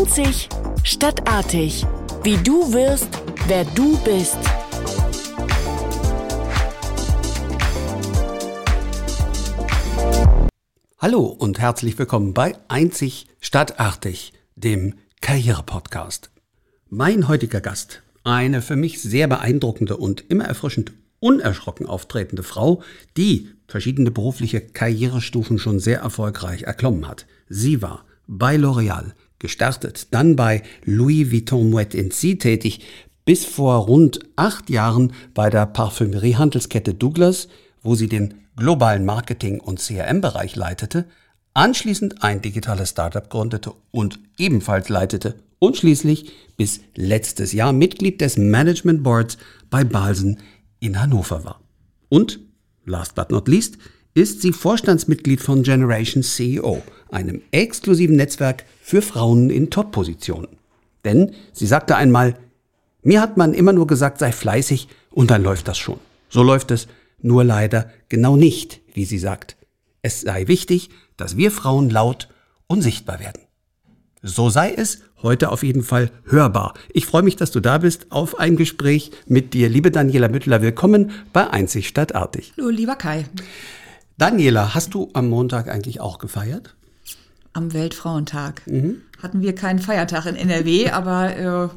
Einzig stadtartig. Wie du wirst, wer du bist. Hallo und herzlich willkommen bei Einzig Stadtartig, dem Karriere-Podcast. Mein heutiger Gast, eine für mich sehr beeindruckende und immer erfrischend unerschrocken auftretende Frau, die verschiedene berufliche Karrierestufen schon sehr erfolgreich erklommen hat. Sie war bei L'Oréal gestartet, dann bei Louis Vuitton Moet C tätig, bis vor rund acht Jahren bei der Parfümeriehandelskette Douglas, wo sie den globalen Marketing- und CRM-Bereich leitete, anschließend ein digitales Startup gründete und ebenfalls leitete und schließlich bis letztes Jahr Mitglied des Management Boards bei Balsen in Hannover war. Und, last but not least, ist sie Vorstandsmitglied von Generation CEO, einem exklusiven Netzwerk für Frauen in Top-Positionen. Denn sie sagte einmal, mir hat man immer nur gesagt, sei fleißig und dann läuft das schon. So läuft es nur leider genau nicht, wie sie sagt. Es sei wichtig, dass wir Frauen laut und sichtbar werden. So sei es heute auf jeden Fall hörbar. Ich freue mich, dass du da bist auf ein Gespräch mit dir. Liebe Daniela Müttler, willkommen bei Einzig Stadtartig. Hallo, lieber Kai. Daniela, hast du am Montag eigentlich auch gefeiert? Am Weltfrauentag. Mhm. Hatten wir keinen Feiertag in NRW, aber äh,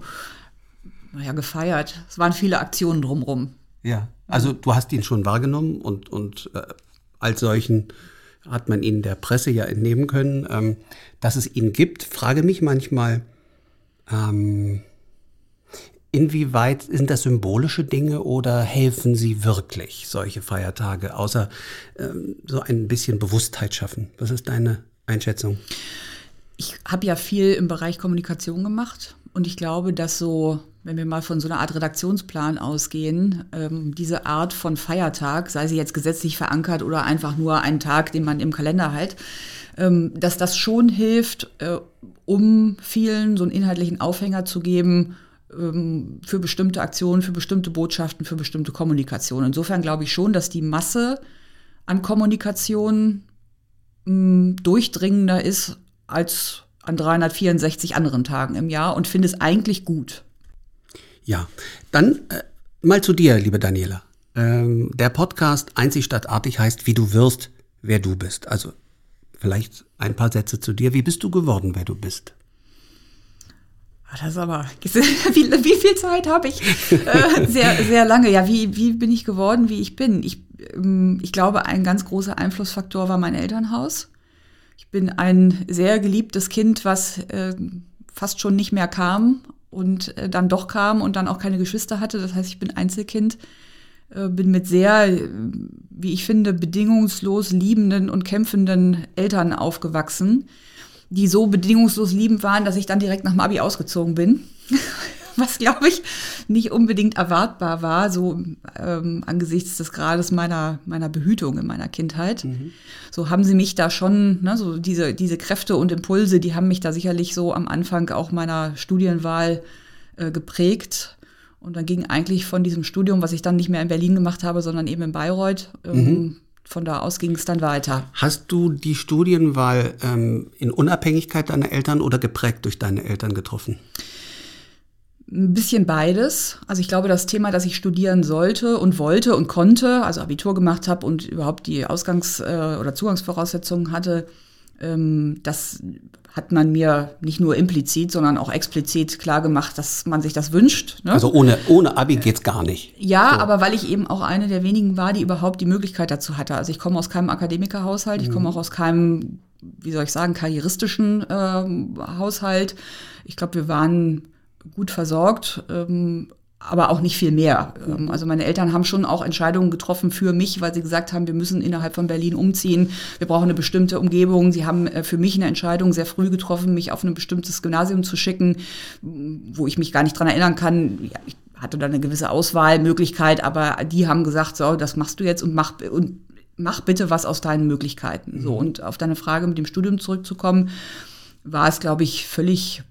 naja, gefeiert. Es waren viele Aktionen drumherum. Ja, also du hast ihn schon wahrgenommen und, und äh, als solchen hat man ihn der Presse ja entnehmen können, ähm, dass es ihn gibt. Frage mich manchmal, ähm, inwieweit sind das symbolische Dinge oder helfen sie wirklich, solche Feiertage, außer ähm, so ein bisschen Bewusstheit schaffen? Was ist deine Einschätzung? Ich habe ja viel im Bereich Kommunikation gemacht und ich glaube, dass so wenn wir mal von so einer Art Redaktionsplan ausgehen, ähm, diese Art von Feiertag, sei sie jetzt gesetzlich verankert oder einfach nur ein Tag, den man im Kalender halt, ähm, dass das schon hilft, äh, um vielen so einen inhaltlichen Aufhänger zu geben für bestimmte Aktionen, für bestimmte Botschaften, für bestimmte Kommunikation. Insofern glaube ich schon, dass die Masse an Kommunikation mh, durchdringender ist als an 364 anderen Tagen im Jahr und finde es eigentlich gut. Ja, dann äh, mal zu dir, liebe Daniela. Ähm, der Podcast Einzig stadtartig heißt, wie du wirst, wer du bist. Also vielleicht ein paar Sätze zu dir. Wie bist du geworden, wer du bist? Ah, das ist aber, wie, wie viel Zeit habe ich? Äh, sehr, sehr lange. Ja, wie, wie bin ich geworden, wie ich bin? Ich, ähm, ich glaube, ein ganz großer Einflussfaktor war mein Elternhaus. Ich bin ein sehr geliebtes Kind, was äh, fast schon nicht mehr kam und äh, dann doch kam und dann auch keine Geschwister hatte. Das heißt, ich bin Einzelkind, äh, bin mit sehr, wie ich finde, bedingungslos liebenden und kämpfenden Eltern aufgewachsen, die so bedingungslos liebend waren, dass ich dann direkt nach dem Abi ausgezogen bin. was glaube ich nicht unbedingt erwartbar war, so ähm, angesichts des Grades meiner, meiner Behütung in meiner Kindheit. Mhm. So haben sie mich da schon, ne, so diese, diese Kräfte und Impulse, die haben mich da sicherlich so am Anfang auch meiner Studienwahl äh, geprägt. Und dann ging eigentlich von diesem Studium, was ich dann nicht mehr in Berlin gemacht habe, sondern eben in Bayreuth, ähm, mhm. Von da aus ging es dann weiter. Hast du die Studienwahl ähm, in Unabhängigkeit deiner Eltern oder geprägt durch deine Eltern getroffen? Ein bisschen beides. Also ich glaube, das Thema, dass ich studieren sollte und wollte und konnte, also Abitur gemacht habe und überhaupt die Ausgangs- äh, oder Zugangsvoraussetzungen hatte, ähm, das hat man mir nicht nur implizit, sondern auch explizit klar gemacht, dass man sich das wünscht. Ne? Also ohne, ohne Abi geht's gar nicht. Ja, so. aber weil ich eben auch eine der wenigen war, die überhaupt die Möglichkeit dazu hatte. Also ich komme aus keinem Akademikerhaushalt, ich komme mhm. auch aus keinem, wie soll ich sagen, karrieristischen äh, Haushalt. Ich glaube, wir waren gut versorgt, ähm, aber auch nicht viel mehr. Ähm, also meine Eltern haben schon auch Entscheidungen getroffen für mich, weil sie gesagt haben, wir müssen innerhalb von Berlin umziehen, wir brauchen eine bestimmte Umgebung. Sie haben äh, für mich eine Entscheidung sehr früh getroffen, mich auf ein bestimmtes Gymnasium zu schicken, wo ich mich gar nicht dran erinnern kann. Ja, ich hatte da eine gewisse Auswahlmöglichkeit, aber die haben gesagt, so, das machst du jetzt und mach und mach bitte was aus deinen Möglichkeiten. So mhm. und auf deine Frage mit dem Studium zurückzukommen, war es, glaube ich, völlig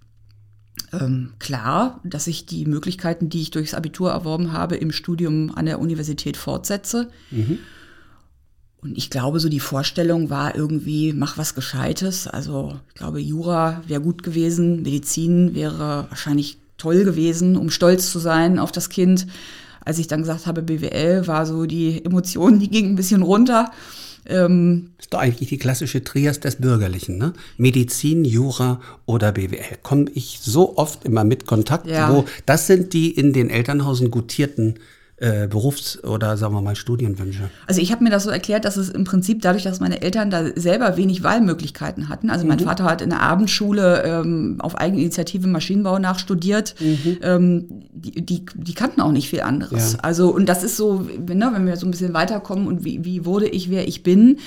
ähm, klar, dass ich die Möglichkeiten, die ich durchs Abitur erworben habe, im Studium an der Universität fortsetze. Mhm. Und ich glaube, so die Vorstellung war irgendwie, mach was Gescheites. Also ich glaube, Jura wäre gut gewesen, Medizin wäre wahrscheinlich toll gewesen, um stolz zu sein auf das Kind. Als ich dann gesagt habe, BWL, war so die Emotion, die ging ein bisschen runter. Ähm, ist doch eigentlich die klassische Trias des Bürgerlichen, ne? Medizin, Jura oder BWL. Komme ich so oft immer mit Kontakt, ja. wo das sind die in den Elternhausen gutierten äh, Berufs- oder sagen wir mal Studienwünsche? Also ich habe mir das so erklärt, dass es im Prinzip dadurch, dass meine Eltern da selber wenig Wahlmöglichkeiten hatten. Also mein mhm. Vater hat in der Abendschule ähm, auf Eigeninitiative Maschinenbau nachstudiert. Mhm. Ähm, die, die, die, kannten auch nicht viel anderes. Ja. Also und das ist so, ne, wenn wir so ein bisschen weiterkommen und wie, wie wurde ich, wer ich bin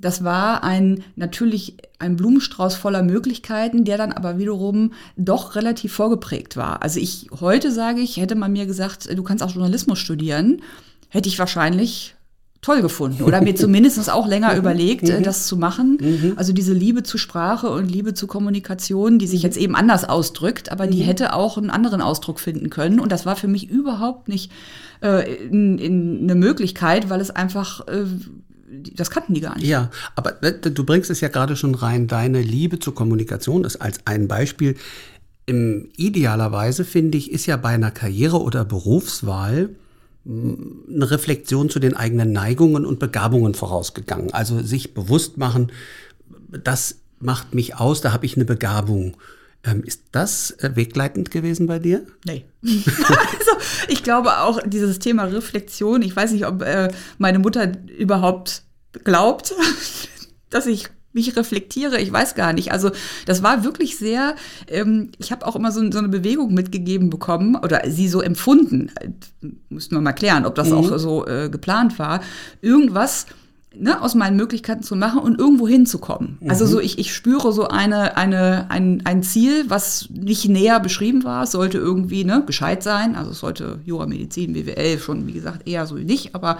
das war ein natürlich ein Blumenstrauß voller Möglichkeiten, der dann aber wiederum doch relativ vorgeprägt war. Also ich heute sage ich, hätte man mir gesagt, du kannst auch Journalismus studieren, hätte ich wahrscheinlich toll gefunden oder mir zumindest auch länger mhm. überlegt, mhm. das zu machen. Mhm. Also diese Liebe zu Sprache und Liebe zu Kommunikation, die sich jetzt eben anders ausdrückt, aber die hätte auch einen anderen Ausdruck finden können. Und das war für mich überhaupt nicht äh, in, in eine Möglichkeit, weil es einfach äh, das kannten die gar nicht. Ja, aber äh, du bringst es ja gerade schon rein, deine Liebe zur Kommunikation ist als ein Beispiel. Im idealerweise finde ich, ist ja bei einer Karriere oder Berufswahl eine Reflexion zu den eigenen Neigungen und Begabungen vorausgegangen. Also sich bewusst machen, das macht mich aus, da habe ich eine Begabung. Ähm, ist das äh, wegleitend gewesen bei dir? Nee. also, ich glaube auch dieses Thema Reflexion, ich weiß nicht, ob äh, meine Mutter überhaupt glaubt, dass ich mich reflektiere, ich weiß gar nicht. Also das war wirklich sehr, ähm, ich habe auch immer so, so, eine Bewegung mitgegeben bekommen oder sie so empfunden. Müssten wir mal klären, ob das mhm. auch so äh, geplant war. Irgendwas ne, aus meinen Möglichkeiten zu machen und irgendwo hinzukommen. Mhm. Also so ich, ich spüre so eine, eine, ein, ein Ziel, was nicht näher beschrieben war. Es sollte irgendwie ne, gescheit sein. Also es sollte Jura, Medizin, BWL schon, wie gesagt, eher so nicht. Aber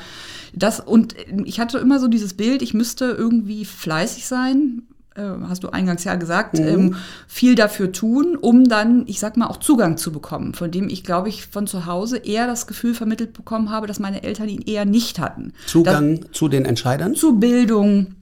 das, und ich hatte immer so dieses Bild, ich müsste irgendwie fleißig sein, hast du eingangs ja gesagt, mhm. ähm, viel dafür tun, um dann, ich sag mal, auch Zugang zu bekommen, von dem ich, glaube ich, von zu Hause eher das Gefühl vermittelt bekommen habe, dass meine Eltern ihn eher nicht hatten. Zugang das, zu den Entscheidern? Zu Bildung,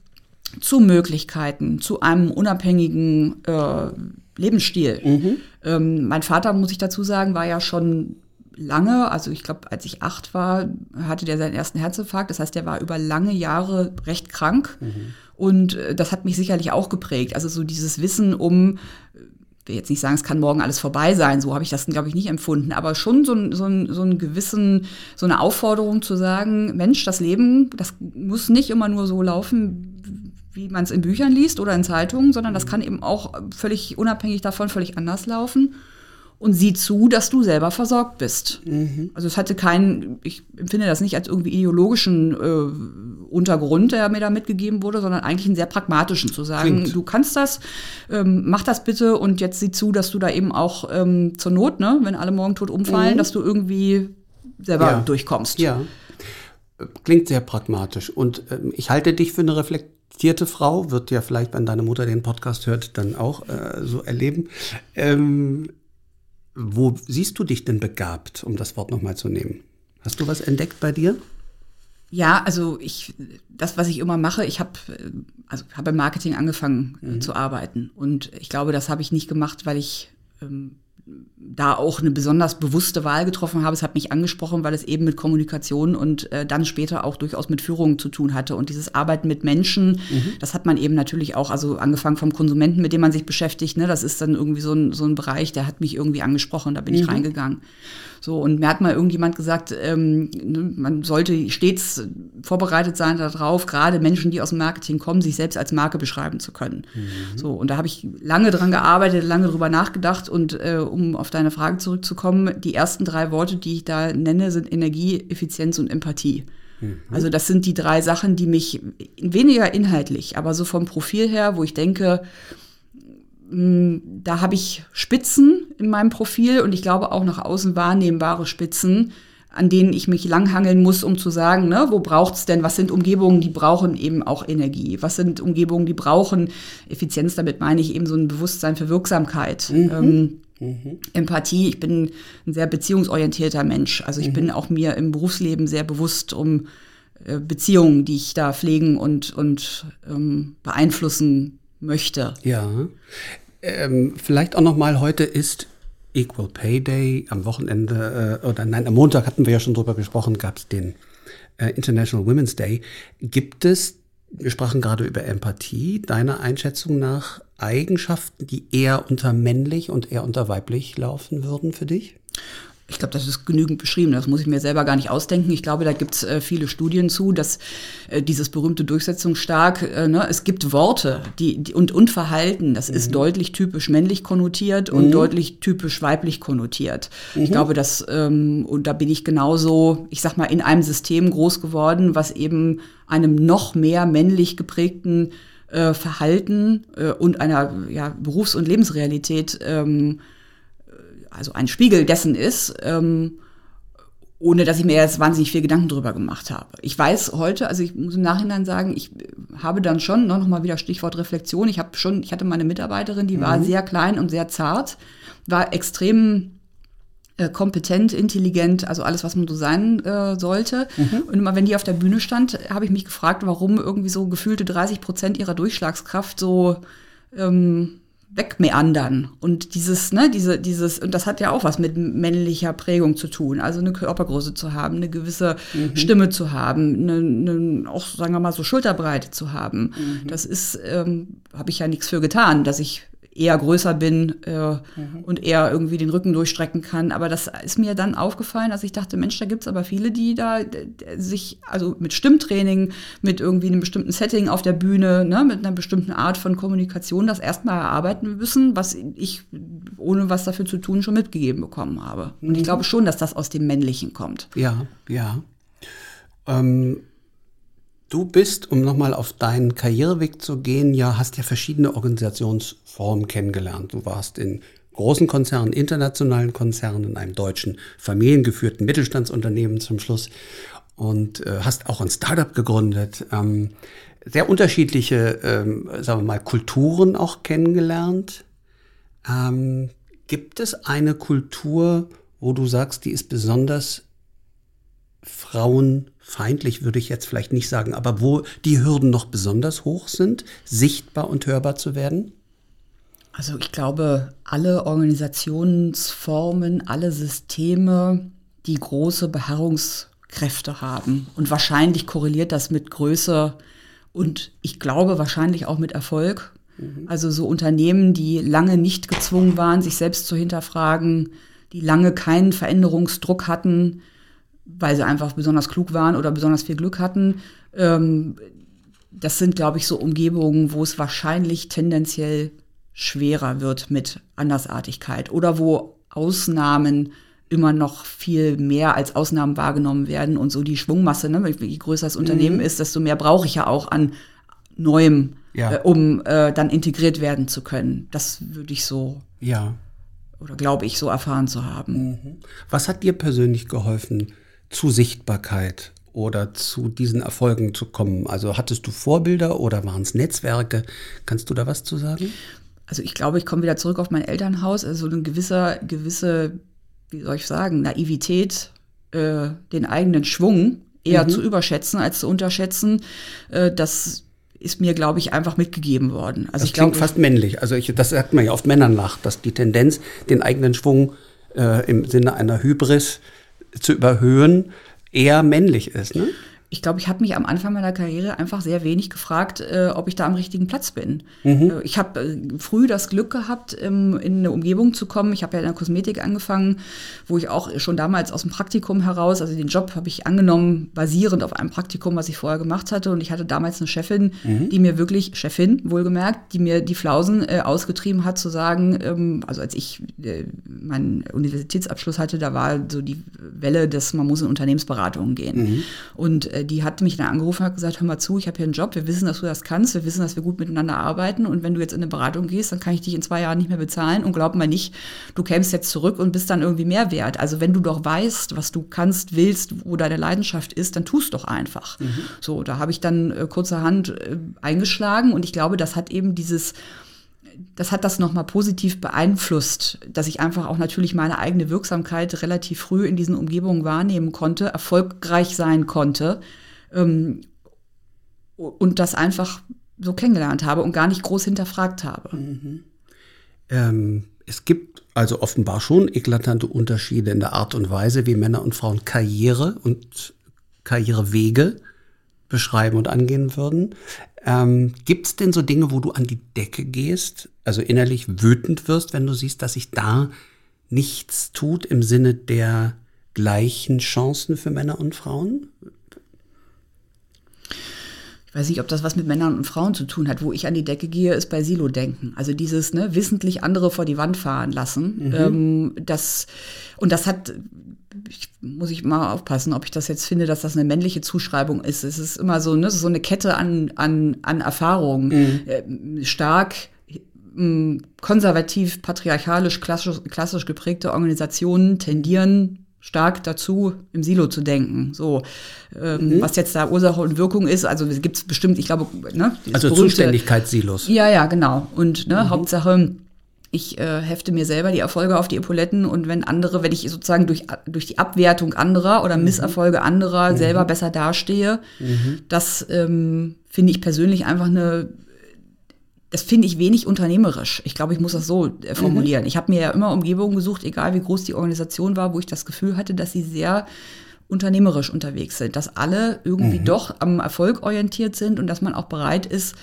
zu Möglichkeiten, zu einem unabhängigen äh, Lebensstil. Mhm. Ähm, mein Vater, muss ich dazu sagen, war ja schon lange, also ich glaube, als ich acht war, hatte der seinen ersten Herzinfarkt. Das heißt, der war über lange Jahre recht krank. Mhm. Und äh, das hat mich sicherlich auch geprägt. Also so dieses Wissen um, ich will jetzt nicht sagen, es kann morgen alles vorbei sein, so habe ich das, glaube ich, nicht empfunden, aber schon so, ein, so, ein, so einen gewissen, so eine Aufforderung zu sagen, Mensch, das Leben, das muss nicht immer nur so laufen, wie man es in Büchern liest oder in Zeitungen, sondern das kann eben auch völlig unabhängig davon völlig anders laufen und sieh zu, dass du selber versorgt bist. Mhm. Also es hatte keinen, ich empfinde das nicht als irgendwie ideologischen äh, Untergrund, der mir da mitgegeben wurde, sondern eigentlich einen sehr pragmatischen zu sagen, Klingt. du kannst das, ähm, mach das bitte und jetzt sieh zu, dass du da eben auch ähm, zur Not, ne, wenn alle morgen tot umfallen, mhm. dass du irgendwie selber ja. durchkommst. Ja. Klingt sehr pragmatisch. Und ähm, ich halte dich für eine reflektierte Frau, wird ja vielleicht, wenn deine Mutter den Podcast hört, dann auch äh, so erleben. Ähm, wo siehst du dich denn begabt, um das Wort nochmal zu nehmen? Hast du was entdeckt bei dir? Ja, also ich, das, was ich immer mache, ich habe also habe im Marketing angefangen mhm. zu arbeiten und ich glaube, das habe ich nicht gemacht, weil ich ähm, da auch eine besonders bewusste Wahl getroffen habe. Es hat mich angesprochen, weil es eben mit Kommunikation und äh, dann später auch durchaus mit Führung zu tun hatte. Und dieses Arbeiten mit Menschen, mhm. das hat man eben natürlich auch, also angefangen vom Konsumenten, mit dem man sich beschäftigt, ne, das ist dann irgendwie so ein, so ein Bereich, der hat mich irgendwie angesprochen, da bin mhm. ich reingegangen. So, und mir hat mal irgendjemand gesagt, ähm, ne, man sollte stets vorbereitet sein darauf, gerade Menschen, die aus dem Marketing kommen, sich selbst als Marke beschreiben zu können. Mhm. So, und da habe ich lange dran gearbeitet, lange drüber nachgedacht und äh, um auf deine Frage zurückzukommen, die ersten drei Worte, die ich da nenne, sind Energie, Effizienz und Empathie. Mhm. Also das sind die drei Sachen, die mich weniger inhaltlich, aber so vom Profil her, wo ich denke, da habe ich Spitzen in meinem Profil und ich glaube auch nach außen wahrnehmbare Spitzen, an denen ich mich langhangeln muss, um zu sagen, ne, wo braucht's denn, was sind Umgebungen, die brauchen eben auch Energie? Was sind Umgebungen, die brauchen Effizienz? Damit meine ich eben so ein Bewusstsein für Wirksamkeit. Mhm. Ähm, mhm. Empathie, ich bin ein sehr beziehungsorientierter Mensch. Also ich mhm. bin auch mir im Berufsleben sehr bewusst um äh, Beziehungen, die ich da pflegen und, und ähm, beeinflussen möchte. Ja. Ähm, vielleicht auch noch mal heute ist Equal Pay Day. Am Wochenende, äh, oder nein, am Montag hatten wir ja schon drüber gesprochen, gab es den äh, International Women's Day. Gibt es, wir sprachen gerade über Empathie, deiner Einschätzung nach Eigenschaften, die eher unter männlich und eher unter weiblich laufen würden für dich? Ich glaube, das ist genügend beschrieben. Das muss ich mir selber gar nicht ausdenken. Ich glaube, da gibt es äh, viele Studien zu, dass äh, dieses berühmte Durchsetzungsstark, äh, ne, es gibt Worte die, die, und, und Verhalten, das mhm. ist deutlich typisch männlich konnotiert und mhm. deutlich typisch weiblich konnotiert. Mhm. Ich glaube, dass, ähm, und da bin ich genauso, ich sag mal, in einem System groß geworden, was eben einem noch mehr männlich geprägten äh, Verhalten äh, und einer ja, Berufs- und Lebensrealität ähm, also ein Spiegel dessen ist, ähm, ohne dass ich mir jetzt wahnsinnig viel Gedanken drüber gemacht habe. Ich weiß heute, also ich muss im Nachhinein sagen, ich habe dann schon, noch mal wieder Stichwort Reflexion, ich habe schon, ich hatte meine Mitarbeiterin, die mhm. war sehr klein und sehr zart, war extrem äh, kompetent, intelligent, also alles, was man so sein äh, sollte. Mhm. Und immer wenn die auf der Bühne stand, habe ich mich gefragt, warum irgendwie so gefühlte 30 Prozent ihrer Durchschlagskraft so ähm, wegmeandern. Und dieses, ne, diese, dieses, und das hat ja auch was mit männlicher Prägung zu tun. Also eine Körpergröße zu haben, eine gewisse mhm. Stimme zu haben, eine, eine, auch, sagen wir mal, so Schulterbreite zu haben. Mhm. Das ist, ähm, habe ich ja nichts für getan, dass ich eher größer bin äh, mhm. und eher irgendwie den Rücken durchstrecken kann. Aber das ist mir dann aufgefallen, dass ich dachte, Mensch, da gibt's aber viele, die da sich, also mit Stimmtraining, mit irgendwie einem bestimmten Setting auf der Bühne, ne, mit einer bestimmten Art von Kommunikation das erstmal erarbeiten müssen, was ich ohne was dafür zu tun schon mitgegeben bekommen habe. Und ich mhm. glaube schon, dass das aus dem Männlichen kommt. Ja, ja. Ähm Du bist, um nochmal auf deinen Karriereweg zu gehen, ja, hast ja verschiedene Organisationsformen kennengelernt. Du warst in großen Konzernen, internationalen Konzernen, in einem deutschen familiengeführten Mittelstandsunternehmen zum Schluss und äh, hast auch ein Startup gegründet. Ähm, sehr unterschiedliche, ähm, sagen wir mal, Kulturen auch kennengelernt. Ähm, gibt es eine Kultur, wo du sagst, die ist besonders frauenfeindlich, würde ich jetzt vielleicht nicht sagen, aber wo die Hürden noch besonders hoch sind, sichtbar und hörbar zu werden? Also ich glaube, alle Organisationsformen, alle Systeme, die große Beharrungskräfte haben. Und wahrscheinlich korreliert das mit Größe und ich glaube wahrscheinlich auch mit Erfolg. Mhm. Also so Unternehmen, die lange nicht gezwungen waren, sich selbst zu hinterfragen, die lange keinen Veränderungsdruck hatten, weil sie einfach besonders klug waren oder besonders viel Glück hatten. Ähm, das sind, glaube ich, so Umgebungen, wo es wahrscheinlich tendenziell schwerer wird mit Andersartigkeit oder wo Ausnahmen immer noch viel mehr als Ausnahmen wahrgenommen werden und so die Schwungmasse, ne, je größer das Unternehmen mhm. ist, desto mehr brauche ich ja auch an Neuem, ja. äh, um äh, dann integriert werden zu können. Das würde ich so ja. oder glaube ich so erfahren zu haben. Mhm. Was hat dir persönlich geholfen, zu Sichtbarkeit oder zu diesen Erfolgen zu kommen? Also hattest du Vorbilder oder waren es Netzwerke? Kannst du da was zu sagen? Also ich glaube, ich komme wieder zurück auf mein Elternhaus. Also eine gewisse, gewisse, wie soll ich sagen, Naivität, äh, den eigenen Schwung eher mhm. zu überschätzen als zu unterschätzen. Äh, das ist mir, glaube ich, einfach mitgegeben worden. Also das ich klingt glaube, fast männlich. Also ich, das sagt man ja oft Männern nach, dass die Tendenz, den eigenen Schwung äh, im Sinne einer Hybris zu überhöhen, eher männlich ist. Ne? Ich glaube, ich habe mich am Anfang meiner Karriere einfach sehr wenig gefragt, äh, ob ich da am richtigen Platz bin. Mhm. Äh, ich habe äh, früh das Glück gehabt, ähm, in eine Umgebung zu kommen. Ich habe ja in der Kosmetik angefangen, wo ich auch schon damals aus dem Praktikum heraus, also den Job habe ich angenommen, basierend auf einem Praktikum, was ich vorher gemacht hatte. Und ich hatte damals eine Chefin, mhm. die mir wirklich, Chefin wohlgemerkt, die mir die Flausen äh, ausgetrieben hat, zu sagen, ähm, also als ich äh, meinen Universitätsabschluss hatte, da war so die Welle, dass man muss in Unternehmensberatungen gehen. Mhm. Und äh, die hat mich dann angerufen und hat gesagt, hör mal zu, ich habe hier einen Job, wir wissen, dass du das kannst, wir wissen, dass wir gut miteinander arbeiten und wenn du jetzt in eine Beratung gehst, dann kann ich dich in zwei Jahren nicht mehr bezahlen und glaub mal nicht, du kämst jetzt zurück und bist dann irgendwie mehr wert. Also wenn du doch weißt, was du kannst, willst, wo deine Leidenschaft ist, dann tust doch einfach. Mhm. So, da habe ich dann äh, kurzerhand äh, eingeschlagen und ich glaube, das hat eben dieses das hat das nochmal positiv beeinflusst, dass ich einfach auch natürlich meine eigene Wirksamkeit relativ früh in diesen Umgebungen wahrnehmen konnte, erfolgreich sein konnte Ähm, und das einfach so kennengelernt habe und gar nicht groß hinterfragt habe. Mhm. Ähm, es gibt also offenbar schon eklatante Unterschiede in der Art und Weise, wie Männer und Frauen Karriere und Karrierewege beschreiben und angehen würden. Ähm, Gibt es denn so Dinge, wo du an die Decke gehst, also innerlich wütend wirst, wenn du siehst, dass sich da nichts tut im Sinne der gleichen Chancen für Männer und Frauen? weiß nicht, ob das was mit Männern und Frauen zu tun hat. Wo ich an die Decke gehe, ist bei Silo-Denken. Also dieses ne, wissentlich andere vor die Wand fahren lassen. Mhm. Ähm, das, und das hat, ich, muss ich mal aufpassen, ob ich das jetzt finde, dass das eine männliche Zuschreibung ist. Es ist immer so, ne, so eine Kette an, an, an Erfahrungen. Mhm. Äh, stark konservativ, patriarchalisch, klassisch, klassisch geprägte Organisationen tendieren stark dazu, im Silo zu denken. So, ähm, mhm. was jetzt da Ursache und Wirkung ist, also gibt es bestimmt, ich glaube, ne, also Zuständigkeitssilos. Ja, ja, genau. Und ne, mhm. Hauptsache, ich äh, hefte mir selber die Erfolge auf die Epauletten und wenn andere, wenn ich sozusagen durch, durch die Abwertung anderer oder mhm. Misserfolge anderer mhm. selber besser dastehe, mhm. das ähm, finde ich persönlich einfach eine das finde ich wenig unternehmerisch. Ich glaube, ich muss das so äh, formulieren. Mhm. Ich habe mir ja immer Umgebungen gesucht, egal wie groß die Organisation war, wo ich das Gefühl hatte, dass sie sehr unternehmerisch unterwegs sind, dass alle irgendwie mhm. doch am Erfolg orientiert sind und dass man auch bereit ist,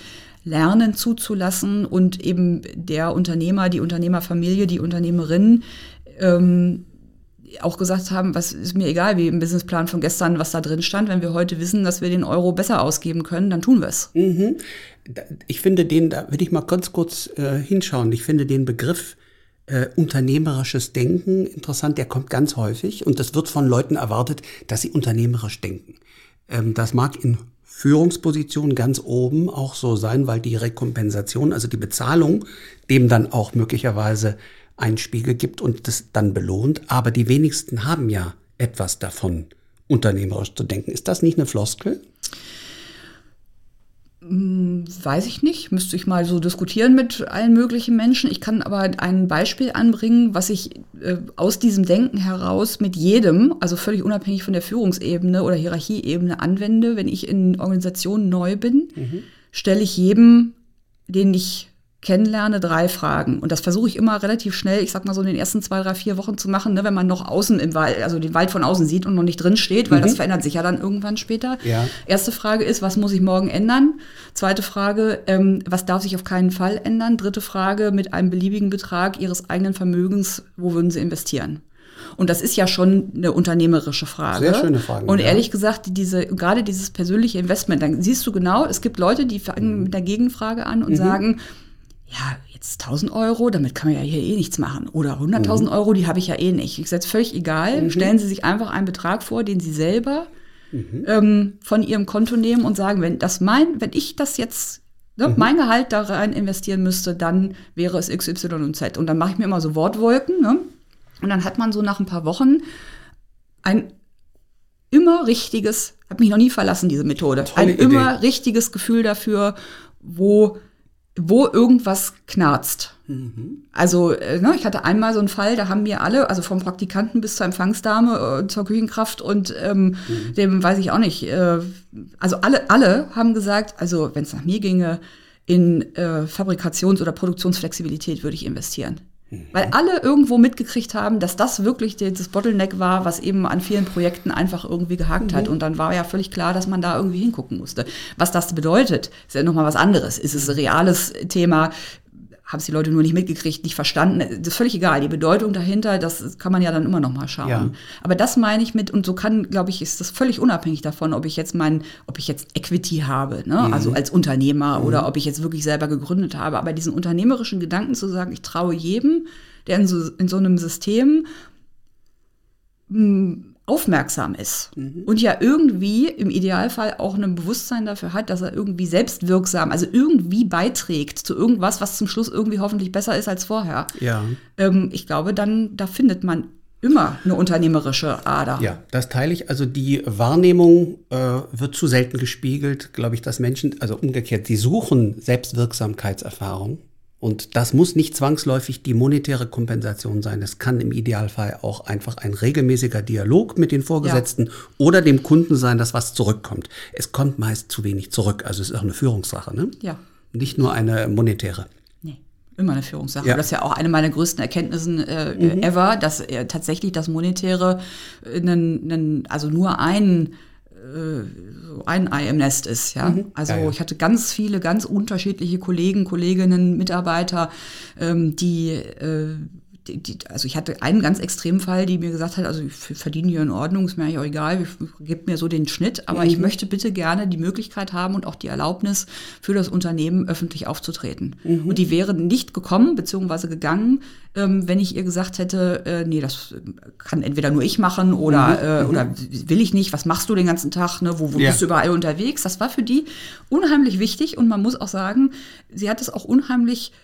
Lernen zuzulassen und eben der Unternehmer, die Unternehmerfamilie, die Unternehmerin ähm, auch gesagt haben, was ist mir egal, wie im Businessplan von gestern, was da drin stand. Wenn wir heute wissen, dass wir den Euro besser ausgeben können, dann tun wir es. Mhm. Ich finde den, da will ich mal ganz kurz äh, hinschauen. Ich finde den Begriff äh, unternehmerisches Denken interessant. Der kommt ganz häufig und das wird von Leuten erwartet, dass sie unternehmerisch denken. Ähm, das mag in Führungspositionen ganz oben auch so sein, weil die Rekompensation, also die Bezahlung, dem dann auch möglicherweise einen Spiegel gibt und das dann belohnt. Aber die wenigsten haben ja etwas davon, unternehmerisch zu denken. Ist das nicht eine Floskel? Hm, weiß ich nicht, müsste ich mal so diskutieren mit allen möglichen Menschen. Ich kann aber ein Beispiel anbringen, was ich äh, aus diesem Denken heraus mit jedem, also völlig unabhängig von der Führungsebene oder Hierarchieebene anwende. Wenn ich in Organisationen neu bin, mhm. stelle ich jedem, den ich kennenlerne, drei Fragen. Und das versuche ich immer relativ schnell, ich sag mal so in den ersten zwei, drei, vier Wochen zu machen, ne, wenn man noch außen im Wald, also den Wald von außen sieht und noch nicht drin steht, weil mhm. das verändert sich ja dann irgendwann später. Ja. Erste Frage ist, was muss ich morgen ändern? Zweite Frage, ähm, was darf sich auf keinen Fall ändern? Dritte Frage, mit einem beliebigen Betrag Ihres eigenen Vermögens, wo würden Sie investieren? Und das ist ja schon eine unternehmerische Frage. Sehr schöne Frage. Und ehrlich ja. gesagt, diese, gerade dieses persönliche Investment, dann siehst du genau, es gibt Leute, die fangen mhm. mit der Gegenfrage an und mhm. sagen, ja, jetzt 1000 Euro, damit kann man ja hier eh nichts machen. Oder 100.000 mhm. Euro, die habe ich ja eh nicht. Ich sage, völlig egal. Mhm. Stellen Sie sich einfach einen Betrag vor, den Sie selber mhm. ähm, von Ihrem Konto nehmen und sagen, wenn das mein, wenn ich das jetzt Ne, mhm. mein Gehalt da rein investieren müsste, dann wäre es X, Y und Z. Und dann mache ich mir immer so Wortwolken. Ne? Und dann hat man so nach ein paar Wochen ein immer richtiges, hat mich noch nie verlassen, diese Methode, Tolle ein Idee. immer richtiges Gefühl dafür, wo wo irgendwas knarzt. Mhm. Also, äh, ne, ich hatte einmal so einen Fall, da haben mir alle, also vom Praktikanten bis zur Empfangsdame, äh, zur Küchenkraft und ähm, mhm. dem weiß ich auch nicht, äh, also alle, alle haben gesagt, also wenn es nach mir ginge, in äh, Fabrikations- oder Produktionsflexibilität würde ich investieren. Weil alle irgendwo mitgekriegt haben, dass das wirklich das Bottleneck war, was eben an vielen Projekten einfach irgendwie gehakt mhm. hat. Und dann war ja völlig klar, dass man da irgendwie hingucken musste. Was das bedeutet, ist ja nochmal was anderes. Ist es ein reales Thema? Haben es die Leute nur nicht mitgekriegt, nicht verstanden. Das ist völlig egal. Die Bedeutung dahinter, das kann man ja dann immer noch mal schauen. Ja. Aber das meine ich mit, und so kann, glaube ich, ist das völlig unabhängig davon, ob ich jetzt mein, ob ich jetzt Equity habe, ne? Mhm. also als Unternehmer mhm. oder ob ich jetzt wirklich selber gegründet habe. Aber diesen unternehmerischen Gedanken zu sagen, ich traue jedem, der in so, in so einem System mh, hm, aufmerksam ist mhm. und ja irgendwie im Idealfall auch ein Bewusstsein dafür hat, dass er irgendwie selbstwirksam, also irgendwie beiträgt zu irgendwas, was zum Schluss irgendwie hoffentlich besser ist als vorher. Ja. Ähm, ich glaube, dann da findet man immer eine unternehmerische Ader. Ja, das teile ich. Also die Wahrnehmung äh, wird zu selten gespiegelt, glaube ich, dass Menschen, also umgekehrt, die suchen Selbstwirksamkeitserfahrung Und das muss nicht zwangsläufig die monetäre Kompensation sein. Es kann im Idealfall auch einfach ein regelmäßiger Dialog mit den Vorgesetzten ja. oder dem Kunden sein, dass was zurückkommt. Es kommt meist zu wenig zurück. Also es ist auch eine Führungssache, ne? Ja. Nicht nur eine monetäre. Nee. Immer eine Führungssache. Ja. Das ist ja auch eine meiner größten Erkenntnissen äh, mhm. ever, dass äh, tatsächlich das Monetäre, äh, also nur ein äh, ein Ei im Nest ist. Ja? Mhm. Also ja, ja. ich hatte ganz viele, ganz unterschiedliche Kollegen, Kolleginnen, Mitarbeiter, ähm, die äh, die, die, also ich hatte einen ganz extremen Fall, die mir gesagt hat, also ich verdiene hier in Ordnung, ist mir eigentlich auch egal, gebt mir so den Schnitt, aber mhm. ich möchte bitte gerne die Möglichkeit haben und auch die Erlaubnis für das Unternehmen öffentlich aufzutreten. Mhm. Und die wäre nicht gekommen, beziehungsweise gegangen, ähm, wenn ich ihr gesagt hätte, äh, nee, das kann entweder nur ich machen oder, mhm. äh, oder mhm. will ich nicht, was machst du den ganzen Tag, ne? wo, wo ja. bist du überall unterwegs? Das war für die unheimlich wichtig und man muss auch sagen, sie hat es auch unheimlich äh,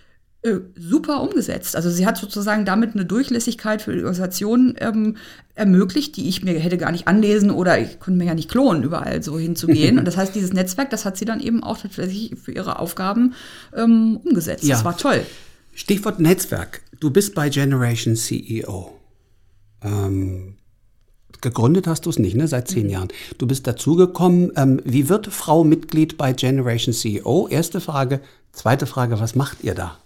super umgesetzt. Also sie hat sozusagen damit eine Durchlässigkeit für die Organisation ähm, ermöglicht, die ich mir hätte gar nicht anlesen oder ich konnte mir ja nicht klonen, überall so hinzugehen. Und das heißt, dieses Netzwerk, das hat sie dann eben auch tatsächlich für ihre Aufgaben ähm, umgesetzt. Ja. Das war toll. Stichwort Netzwerk. Du bist bei Generation CEO. Ähm, gegründet hast du es nicht, ne? Seit zehn mhm. Jahren. Du bist dazugekommen. Ähm, wie wird Frau Mitglied bei Generation CEO? Erste Frage. Zweite Frage, was macht ihr da?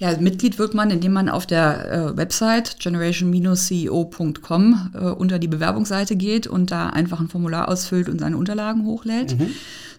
Ja, Mitglied wird man, indem man auf der äh, Website generation-ceo.com äh, unter die Bewerbungsseite geht und da einfach ein Formular ausfüllt und seine Unterlagen hochlädt. Mhm.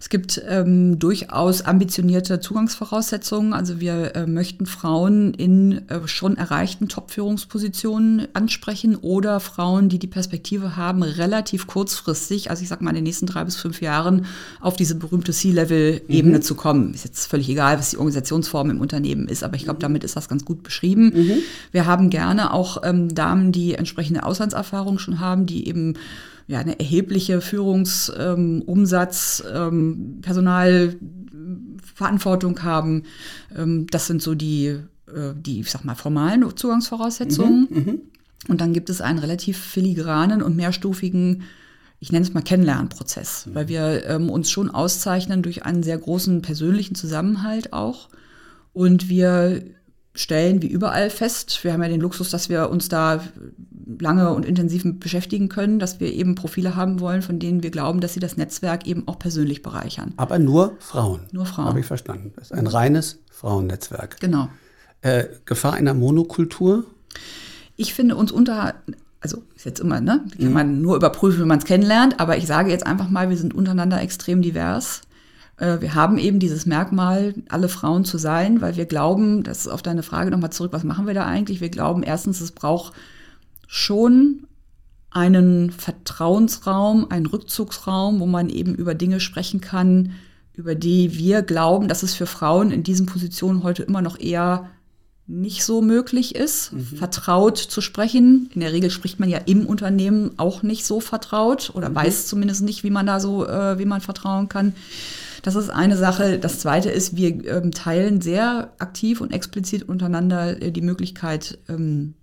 Es gibt ähm, durchaus ambitionierte Zugangsvoraussetzungen. Also wir äh, möchten Frauen in äh, schon erreichten Top-Führungspositionen ansprechen oder Frauen, die die Perspektive haben, relativ kurzfristig, also ich sag mal in den nächsten drei bis fünf Jahren, auf diese berühmte C-Level-Ebene mhm. zu kommen. Ist jetzt völlig egal, was die Organisationsform im Unternehmen ist, aber ich glaube, damit ist das ganz gut beschrieben. Mhm. Wir haben gerne auch ähm, Damen, die entsprechende Auslandserfahrung schon haben, die eben ja, eine erhebliche Führungsumsatz, ähm, ähm, Personalverantwortung haben. Ähm, das sind so die, äh, die, ich sag mal, formalen Zugangsvoraussetzungen. Mhm, mh. Und dann gibt es einen relativ filigranen und mehrstufigen ich nenne es mal Kennenlernprozess, mhm. weil wir ähm, uns schon auszeichnen durch einen sehr großen persönlichen Zusammenhalt auch. Und wir stellen wie überall fest, wir haben ja den Luxus, dass wir uns da lange und intensiv beschäftigen können, dass wir eben Profile haben wollen, von denen wir glauben, dass sie das Netzwerk eben auch persönlich bereichern. Aber nur Frauen. Nur Frauen. Habe ich verstanden. Das ist ein reines Frauennetzwerk. Genau. Äh, Gefahr einer Monokultur? Ich finde uns unter, also ist jetzt immer, ne? Kann mhm. man nur überprüfen, wenn man es kennenlernt, aber ich sage jetzt einfach mal, wir sind untereinander extrem divers. Äh, wir haben eben dieses Merkmal, alle Frauen zu sein, weil wir glauben, das ist auf deine Frage nochmal zurück, was machen wir da eigentlich? Wir glauben erstens, es braucht schon einen Vertrauensraum, einen Rückzugsraum, wo man eben über Dinge sprechen kann, über die wir glauben, dass es für Frauen in diesen Positionen heute immer noch eher nicht so möglich ist, mhm. vertraut zu sprechen. In der Regel spricht man ja im Unternehmen auch nicht so vertraut oder mhm. weiß zumindest nicht, wie man da so, äh, wie man vertrauen kann. Das ist eine Sache. Das zweite ist, wir ähm, teilen sehr aktiv und explizit untereinander äh, die Möglichkeit, ähm, äh,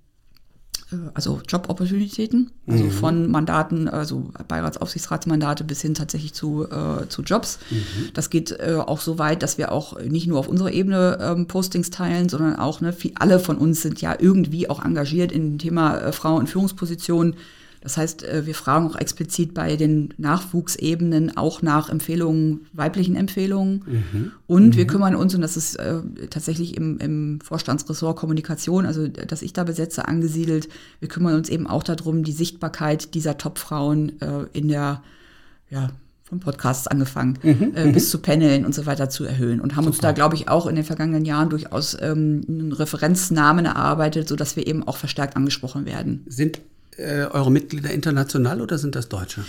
also Job-Opportunitäten, also mhm. von Mandaten, also Beiratsaufsichtsratsmandate bis hin tatsächlich zu, äh, zu Jobs. Mhm. Das geht äh, auch so weit, dass wir auch nicht nur auf unserer Ebene ähm, Postings teilen, sondern auch, ne, alle von uns sind ja irgendwie auch engagiert in dem Thema äh, Frauen in Führungspositionen. Das heißt, äh, wir fragen auch explizit bei den Nachwuchsebenen auch nach Empfehlungen, weiblichen Empfehlungen. Mhm. Und mhm. wir kümmern uns, und das ist äh, tatsächlich im, im Vorstandsressort Kommunikation, also das ich da besetze, angesiedelt, wir kümmern uns eben auch darum, die Sichtbarkeit dieser Top-Frauen äh, in der, ja, von Podcasts angefangen, mhm, äh, bis mhm. zu Paneln und so weiter zu erhöhen. Und haben Super. uns da, glaube ich, auch in den vergangenen Jahren durchaus ähm, einen Referenznamen erarbeitet, sodass wir eben auch verstärkt angesprochen werden. Sind äh, eure Mitglieder international oder sind das Deutsche?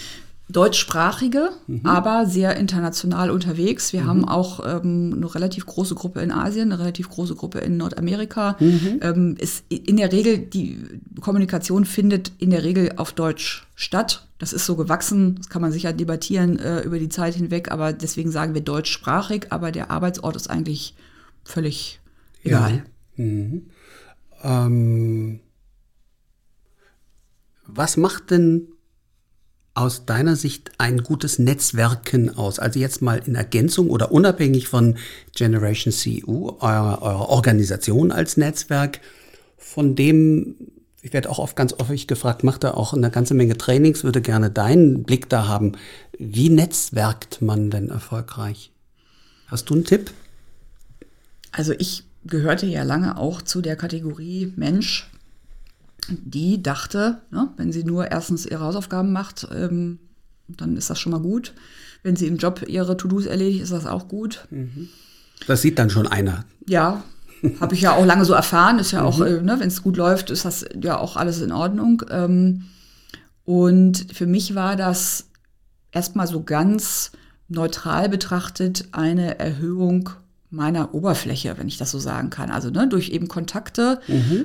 Deutschsprachige, mhm. aber sehr international unterwegs. Wir mhm. haben auch ähm, eine relativ große Gruppe in Asien, eine relativ große Gruppe in Nordamerika. Mhm. Ähm, ist in der Regel, die Kommunikation findet in der Regel auf Deutsch statt. Das ist so gewachsen, das kann man sicher debattieren äh, über die Zeit hinweg, aber deswegen sagen wir deutschsprachig, aber der Arbeitsort ist eigentlich völlig egal. Ja. Mhm. Ähm was macht denn aus deiner Sicht ein gutes Netzwerken aus? Also jetzt mal in Ergänzung oder unabhängig von Generation CU, eurer, eurer Organisation als Netzwerk, von dem, ich werde auch oft ganz häufig gefragt, macht er auch eine ganze Menge Trainings, würde gerne deinen Blick da haben. Wie netzwerkt man denn erfolgreich? Hast du einen Tipp? Also ich gehörte ja lange auch zu der Kategorie Mensch, die dachte, ne, wenn sie nur erstens ihre Hausaufgaben macht, ähm, dann ist das schon mal gut. Wenn sie im Job ihre To-Dos erledigt, ist das auch gut. Das sieht dann schon einer. Ja, habe ich ja auch lange so erfahren. Ist ja auch, äh, ne, wenn es gut läuft, ist das ja auch alles in Ordnung. Ähm, und für mich war das erstmal so ganz neutral betrachtet eine Erhöhung meiner Oberfläche, wenn ich das so sagen kann. Also ne, durch eben Kontakte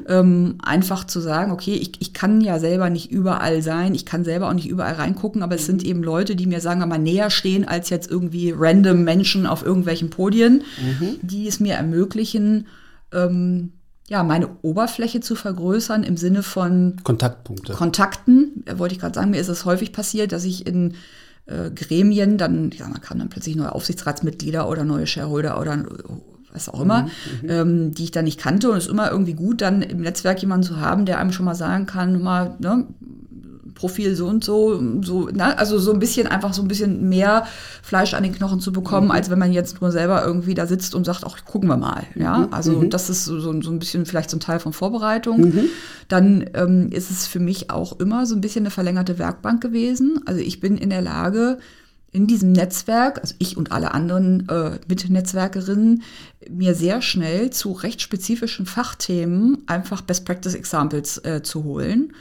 ähm, einfach zu sagen, okay, ich, ich kann ja selber nicht überall sein, ich kann selber auch nicht überall reingucken, aber es sind eben Leute, die mir sagen wir mal näher stehen als jetzt irgendwie random Menschen auf irgendwelchen Podien, die es mir ermöglichen, ähm, ja, meine Oberfläche zu vergrößern im Sinne von Kontaktpunkte. Kontakten, äh, wollte ich gerade sagen, mir ist es häufig passiert, dass ich in äh, Gremien dann, ja, man kann dann plötzlich neue Aufsichtsratsmitglieder oder neue Shareholder oder äh, was auch immer, ähm, die ich dann nicht kannte. Und es ist immer irgendwie gut, dann im Netzwerk jemanden zu haben, der einem schon mal sagen kann, mal, ne, Profil so und so, so, ne? also so ein bisschen einfach so ein bisschen mehr Fleisch an den Knochen zu bekommen, als wenn man jetzt nur selber irgendwie da sitzt und sagt, ach, gucken wir mal. Ja, also das ist so, so ein bisschen vielleicht so ein Teil von Vorbereitung. Dann ähm, ist es für mich auch immer so ein bisschen eine verlängerte Werkbank gewesen. Also ich bin in der Lage, in diesem Netzwerk, also ich und alle anderen äh, Mitnetzwerkerinnen, mir sehr schnell zu recht spezifischen Fachthemen einfach Best Practice Examples äh, zu holen.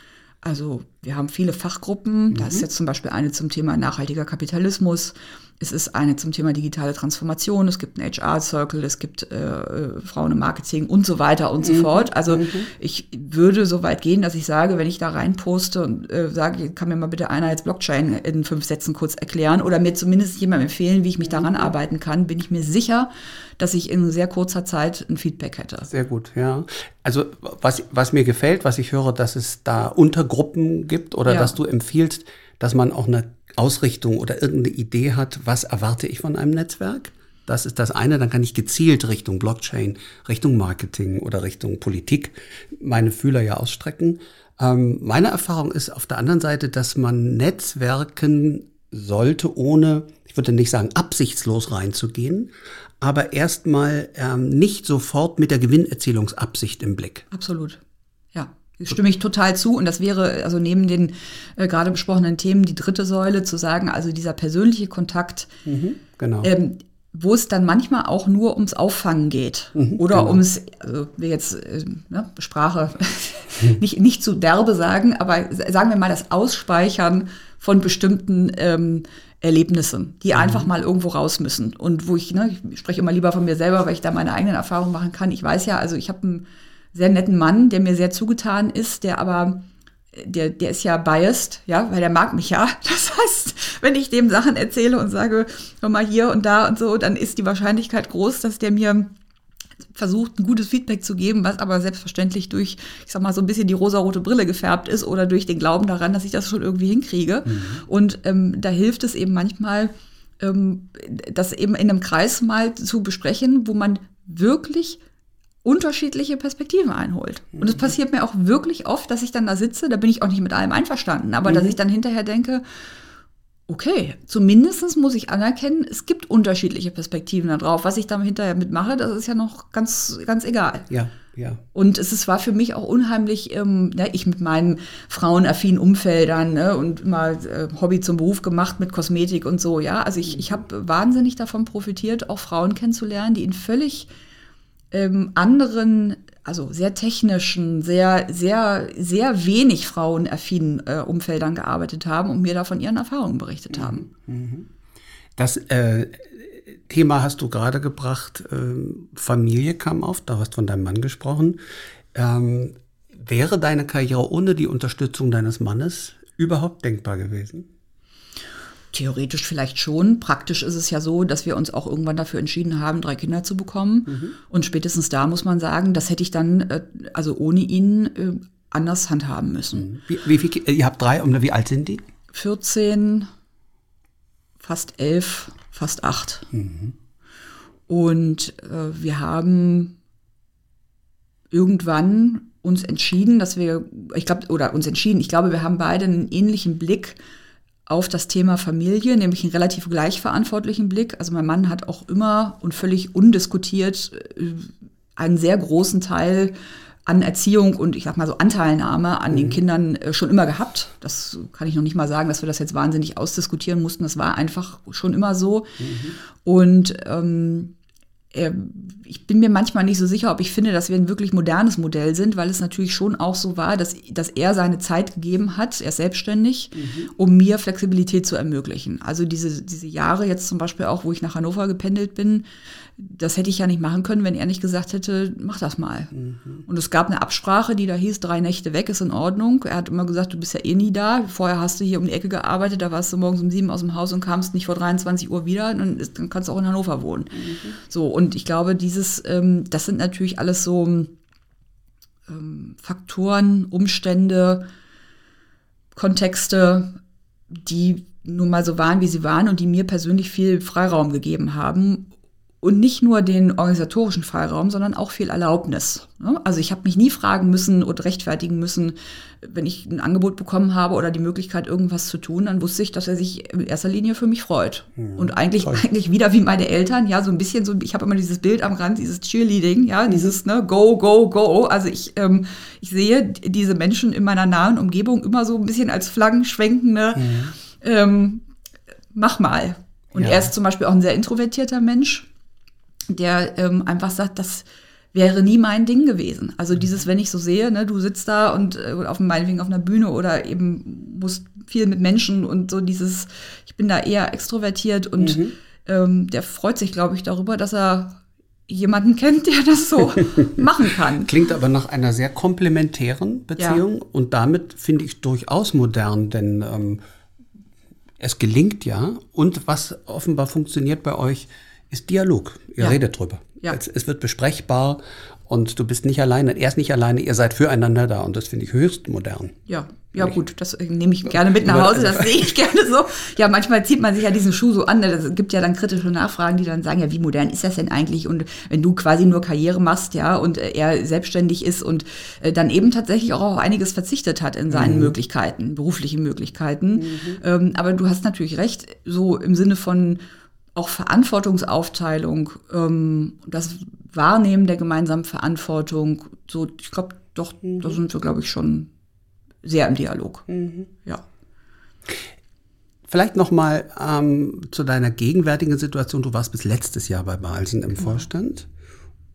Also wir haben viele Fachgruppen. Da ist jetzt zum Beispiel eine zum Thema nachhaltiger Kapitalismus. Es ist eine zum Thema digitale Transformation. Es gibt einen HR-Circle, es gibt äh, äh, Frauen im Marketing und so weiter und so fort. Also ich würde so weit gehen, dass ich sage, wenn ich da rein poste und äh, sage, kann mir mal bitte einer jetzt Blockchain in fünf Sätzen kurz erklären oder mir zumindest jemandem empfehlen, wie ich mich daran arbeiten kann, bin ich mir sicher, dass ich in sehr kurzer Zeit ein Feedback hätte. Sehr gut, ja. Also was, was mir gefällt, was ich höre, dass es da Untergruppen gibt oder Ja. dass du empfiehlst, dass man auch eine Ausrichtung oder irgendeine Idee hat, was erwarte ich von einem Netzwerk. Das ist das eine, dann kann ich gezielt Richtung Blockchain, Richtung Marketing oder Richtung Politik meine Fühler ja ausstrecken. Ähm, meine Erfahrung ist auf der anderen Seite, dass man Netzwerken sollte, ohne, ich würde nicht sagen, absichtslos reinzugehen, aber erstmal ähm, nicht sofort mit der Gewinnerzielungsabsicht im Blick. Absolut. Stimme ich total zu. Und das wäre also neben den äh, gerade besprochenen Themen die dritte Säule zu sagen, also dieser persönliche Kontakt, Genau. ähm, wo es dann manchmal auch nur ums Auffangen geht oder genau. ums, also wir jetzt äh, ne, Sprache nicht, nicht zu derbe sagen, aber sagen wir mal das Ausspeichern von bestimmten ähm, Erlebnissen, die einfach mal irgendwo raus müssen. Und wo ich, ne, ich spreche immer lieber von mir selber, weil ich da meine eigenen Erfahrungen machen kann. Ich weiß ja, also ich habe einen sehr netten Mann, der mir sehr zugetan ist, der aber der, der ist ja biased, ja, weil der mag mich ja. Das heißt, wenn ich dem Sachen erzähle und sage, hör mal hier und da und so, dann ist die Wahrscheinlichkeit groß, dass der mir versucht, ein gutes Feedback zu geben, was aber selbstverständlich durch, ich sag mal, so ein bisschen die rosarote Brille gefärbt ist oder durch den Glauben daran, dass ich das schon irgendwie hinkriege. Und ähm, da hilft es eben manchmal, ähm, das eben in einem Kreis mal zu besprechen, wo man wirklich unterschiedliche Perspektiven einholt. Und es passiert mir auch wirklich oft, dass ich dann da sitze, da bin ich auch nicht mit allem einverstanden, aber dass ich dann hinterher denke, okay, zumindest muss ich anerkennen, es gibt unterschiedliche Perspektiven da drauf. Was ich dann hinterher mitmache, das ist ja noch ganz, ganz egal. Ja, ja. Und es ist, war für mich auch unheimlich, ähm, ne, ich mit meinen frauenaffinen Umfeldern ne, und immer äh, Hobby zum Beruf gemacht mit Kosmetik und so, ja. Also ich, ich habe wahnsinnig davon profitiert, auch Frauen kennenzulernen, die in völlig ähm, anderen, also sehr technischen, sehr, sehr, sehr wenig frauenaffinen äh, Umfeldern gearbeitet haben und mir da von ihren Erfahrungen berichtet haben. Das äh, Thema hast du gerade gebracht, ähm, Familie kam auf, da hast du von deinem Mann gesprochen. Ähm, wäre deine Karriere ohne die Unterstützung deines Mannes überhaupt denkbar gewesen? Theoretisch vielleicht schon. Praktisch ist es ja so, dass wir uns auch irgendwann dafür entschieden haben, drei Kinder zu bekommen. Und spätestens da muss man sagen, das hätte ich dann, äh, also ohne ihn, äh, anders handhaben müssen. Wie, wie viel, Ki- ihr habt drei, und wie alt sind die? 14, fast 11, fast 8. Und äh, wir haben irgendwann uns entschieden, dass wir, ich glaube, oder uns entschieden, ich glaube, wir haben beide einen ähnlichen Blick auf das Thema Familie, nämlich einen relativ gleichverantwortlichen Blick. Also mein Mann hat auch immer und völlig undiskutiert äh, einen sehr großen Teil an Erziehung und ich sag mal so Anteilnahme an den Kindern äh, schon immer gehabt. Das kann ich noch nicht mal sagen, dass wir das jetzt wahnsinnig ausdiskutieren mussten. Das war einfach schon immer so. Und ähm, ich bin mir manchmal nicht so sicher, ob ich finde, dass wir ein wirklich modernes Modell sind, weil es natürlich schon auch so war, dass, dass er seine Zeit gegeben hat, er ist selbstständig, um mir Flexibilität zu ermöglichen. Also diese, diese Jahre jetzt zum Beispiel auch, wo ich nach Hannover gependelt bin, das hätte ich ja nicht machen können, wenn er nicht gesagt hätte, mach das mal. Und es gab eine Absprache, die da hieß, drei Nächte weg ist in Ordnung. Er hat immer gesagt, du bist ja eh nie da. Vorher hast du hier um die Ecke gearbeitet, da warst du morgens um sieben aus dem Haus und kamst nicht vor 23 Uhr wieder. Dann, ist, dann kannst du auch in Hannover wohnen. So, und ich glaube, dieses, ähm, das sind natürlich alles so ähm, Faktoren, Umstände, Kontexte, die nun mal so waren, wie sie waren und die mir persönlich viel Freiraum gegeben haben. Und nicht nur den organisatorischen Freiraum, sondern auch viel Erlaubnis. ne? Also ich habe mich nie fragen müssen und rechtfertigen müssen, wenn ich ein Angebot bekommen habe oder die Möglichkeit, irgendwas zu tun, dann wusste ich, dass er sich in erster Linie für mich freut. Und eigentlich, eigentlich wieder wie meine Eltern, ja, so ein bisschen so, ich habe immer dieses Bild am Rand, dieses Cheerleading, ja, dieses, ne, go, go, go. Also ich, ähm, ich sehe diese Menschen in meiner nahen Umgebung immer so ein bisschen als flaggenschwenkende, ähm, mach mal. Und Ja. er ist zum Beispiel auch ein sehr introvertierter Mensch, der ähm, einfach sagt, das wäre nie mein Ding gewesen. Also dieses, wenn ich so sehe, ne, du sitzt da und äh, auf meinetwegen auf einer Bühne oder eben musst viel mit Menschen und so dieses, ich bin da eher extrovertiert und ähm, der freut sich, glaube ich, darüber, dass er jemanden kennt, der das so machen kann. Klingt aber nach einer sehr komplementären Beziehung und damit finde ich durchaus modern, denn ähm, es gelingt ja und was offenbar funktioniert bei euch, ist Dialog. Ihr Ja. redet drüber. Ja. Es, es wird besprechbar und du bist nicht alleine, er ist nicht alleine, ihr seid füreinander da und das finde ich höchst modern. Ja, ja gut, das äh, nehme ich gerne mit nach Hause, das sehe ich gerne so. Ja, manchmal zieht man sich ja diesen Schuh so an, ne? das gibt ja dann kritische Nachfragen, die dann sagen, ja, wie modern ist das denn eigentlich? Und wenn du quasi nur Karriere machst, ja, und äh, er selbstständig ist und äh, dann eben tatsächlich auch auf einiges verzichtet hat in seinen Möglichkeiten, beruflichen Möglichkeiten. Ähm, aber du hast natürlich recht, so im Sinne von auch Verantwortungsaufteilung, ähm, das Wahrnehmen der gemeinsamen Verantwortung, so, ich glaube, doch, da sind wir, glaube ich, schon sehr im Dialog. Ja. Vielleicht noch mal ähm, zu deiner gegenwärtigen Situation. Du warst bis letztes Jahr bei Balsen im Vorstand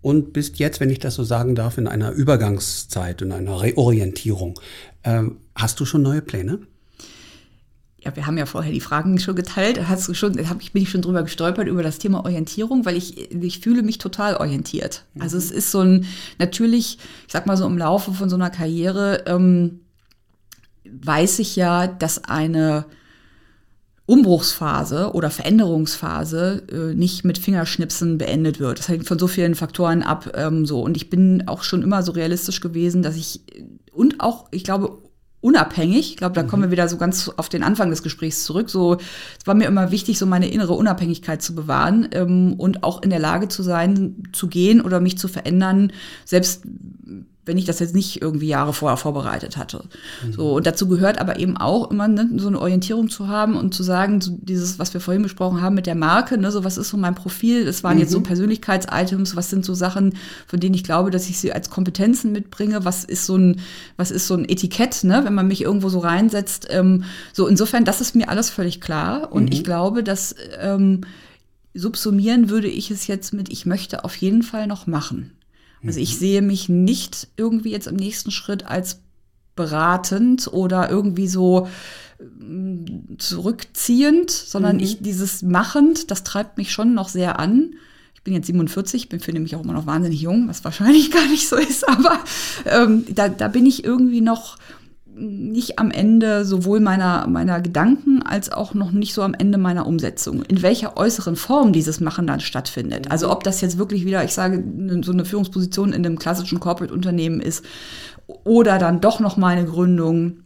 und bist jetzt, wenn ich das so sagen darf, in einer Übergangszeit, in einer Reorientierung. Ähm, hast du schon neue Pläne? Ja, wir haben ja vorher die Fragen schon geteilt. Hast du schon, hab ich, bin ich schon drüber gestolpert über das Thema Orientierung, weil ich, ich fühle mich total orientiert. Also es ist so ein, natürlich, ich sag mal so im Laufe von so einer Karriere, ähm, weiß ich ja, dass eine Umbruchsphase oder Veränderungsphase äh, nicht mit Fingerschnipsen beendet wird. Das hängt von so vielen Faktoren ab. Ähm, so. Und ich bin auch schon immer so realistisch gewesen, dass ich und auch, ich glaube, unabhängig, ich glaube, da kommen wir wieder so ganz auf den Anfang des Gesprächs zurück. So, es war mir immer wichtig, so meine innere Unabhängigkeit zu bewahren ähm, und auch in der Lage zu sein, zu gehen oder mich zu verändern, selbst wenn ich das jetzt nicht irgendwie Jahre vorher vorbereitet hatte. So, und dazu gehört aber eben auch immer ne, so eine Orientierung zu haben und zu sagen, so dieses, was wir vorhin besprochen haben mit der Marke, ne, so was ist so mein Profil, das waren jetzt so Persönlichkeitsitems, was sind so Sachen, von denen ich glaube, dass ich sie als Kompetenzen mitbringe, was ist so ein, was ist so ein Etikett, ne, wenn man mich irgendwo so reinsetzt. Ähm, so, insofern, das ist mir alles völlig klar. Und ich glaube, dass ähm, subsumieren würde ich es jetzt mit, ich möchte auf jeden Fall noch machen. Also ich sehe mich nicht irgendwie jetzt im nächsten Schritt als beratend oder irgendwie so ähm, zurückziehend, sondern ich dieses machend, das treibt mich schon noch sehr an. Ich bin jetzt 47, bin finde mich auch immer noch wahnsinnig jung, was wahrscheinlich gar nicht so ist, aber ähm, da, da bin ich irgendwie noch nicht am Ende sowohl meiner, meiner Gedanken als auch noch nicht so am Ende meiner Umsetzung. In welcher äußeren Form dieses Machen dann stattfindet. Also ob das jetzt wirklich wieder, ich sage, ne- so eine Führungsposition in einem klassischen Corporate-Unternehmen ist oder dann doch noch mal eine Gründung.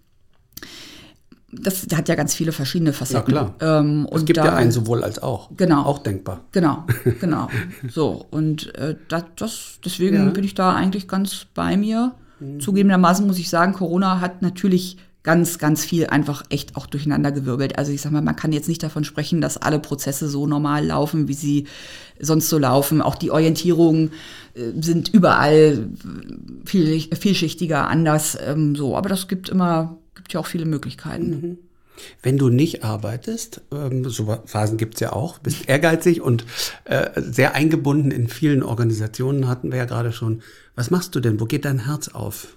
das hat ja ganz viele verschiedene Facetten. Ja, klar. Ähm, es gibt ja ein sowohl als auch. Genau. Auch denkbar. Genau, genau. so, und äh, das, das, deswegen Ja. bin ich da eigentlich ganz bei mir. Zugegebenermaßen muss ich sagen, Corona hat natürlich ganz, ganz viel einfach echt auch durcheinandergewirbelt. Also ich sag mal, man kann jetzt nicht davon sprechen, dass alle Prozesse so normal laufen, wie sie sonst so laufen. Auch die Orientierungen äh, sind überall viel, vielschichtiger, anders. Ähm, so, aber das gibt immer, gibt ja auch viele Möglichkeiten. Wenn du nicht arbeitest, ähm, so Phasen gibt's ja auch, bist ehrgeizig und äh, sehr eingebunden in vielen Organisationen, hatten wir ja gerade schon. Was machst du denn? Wo geht dein Herz auf?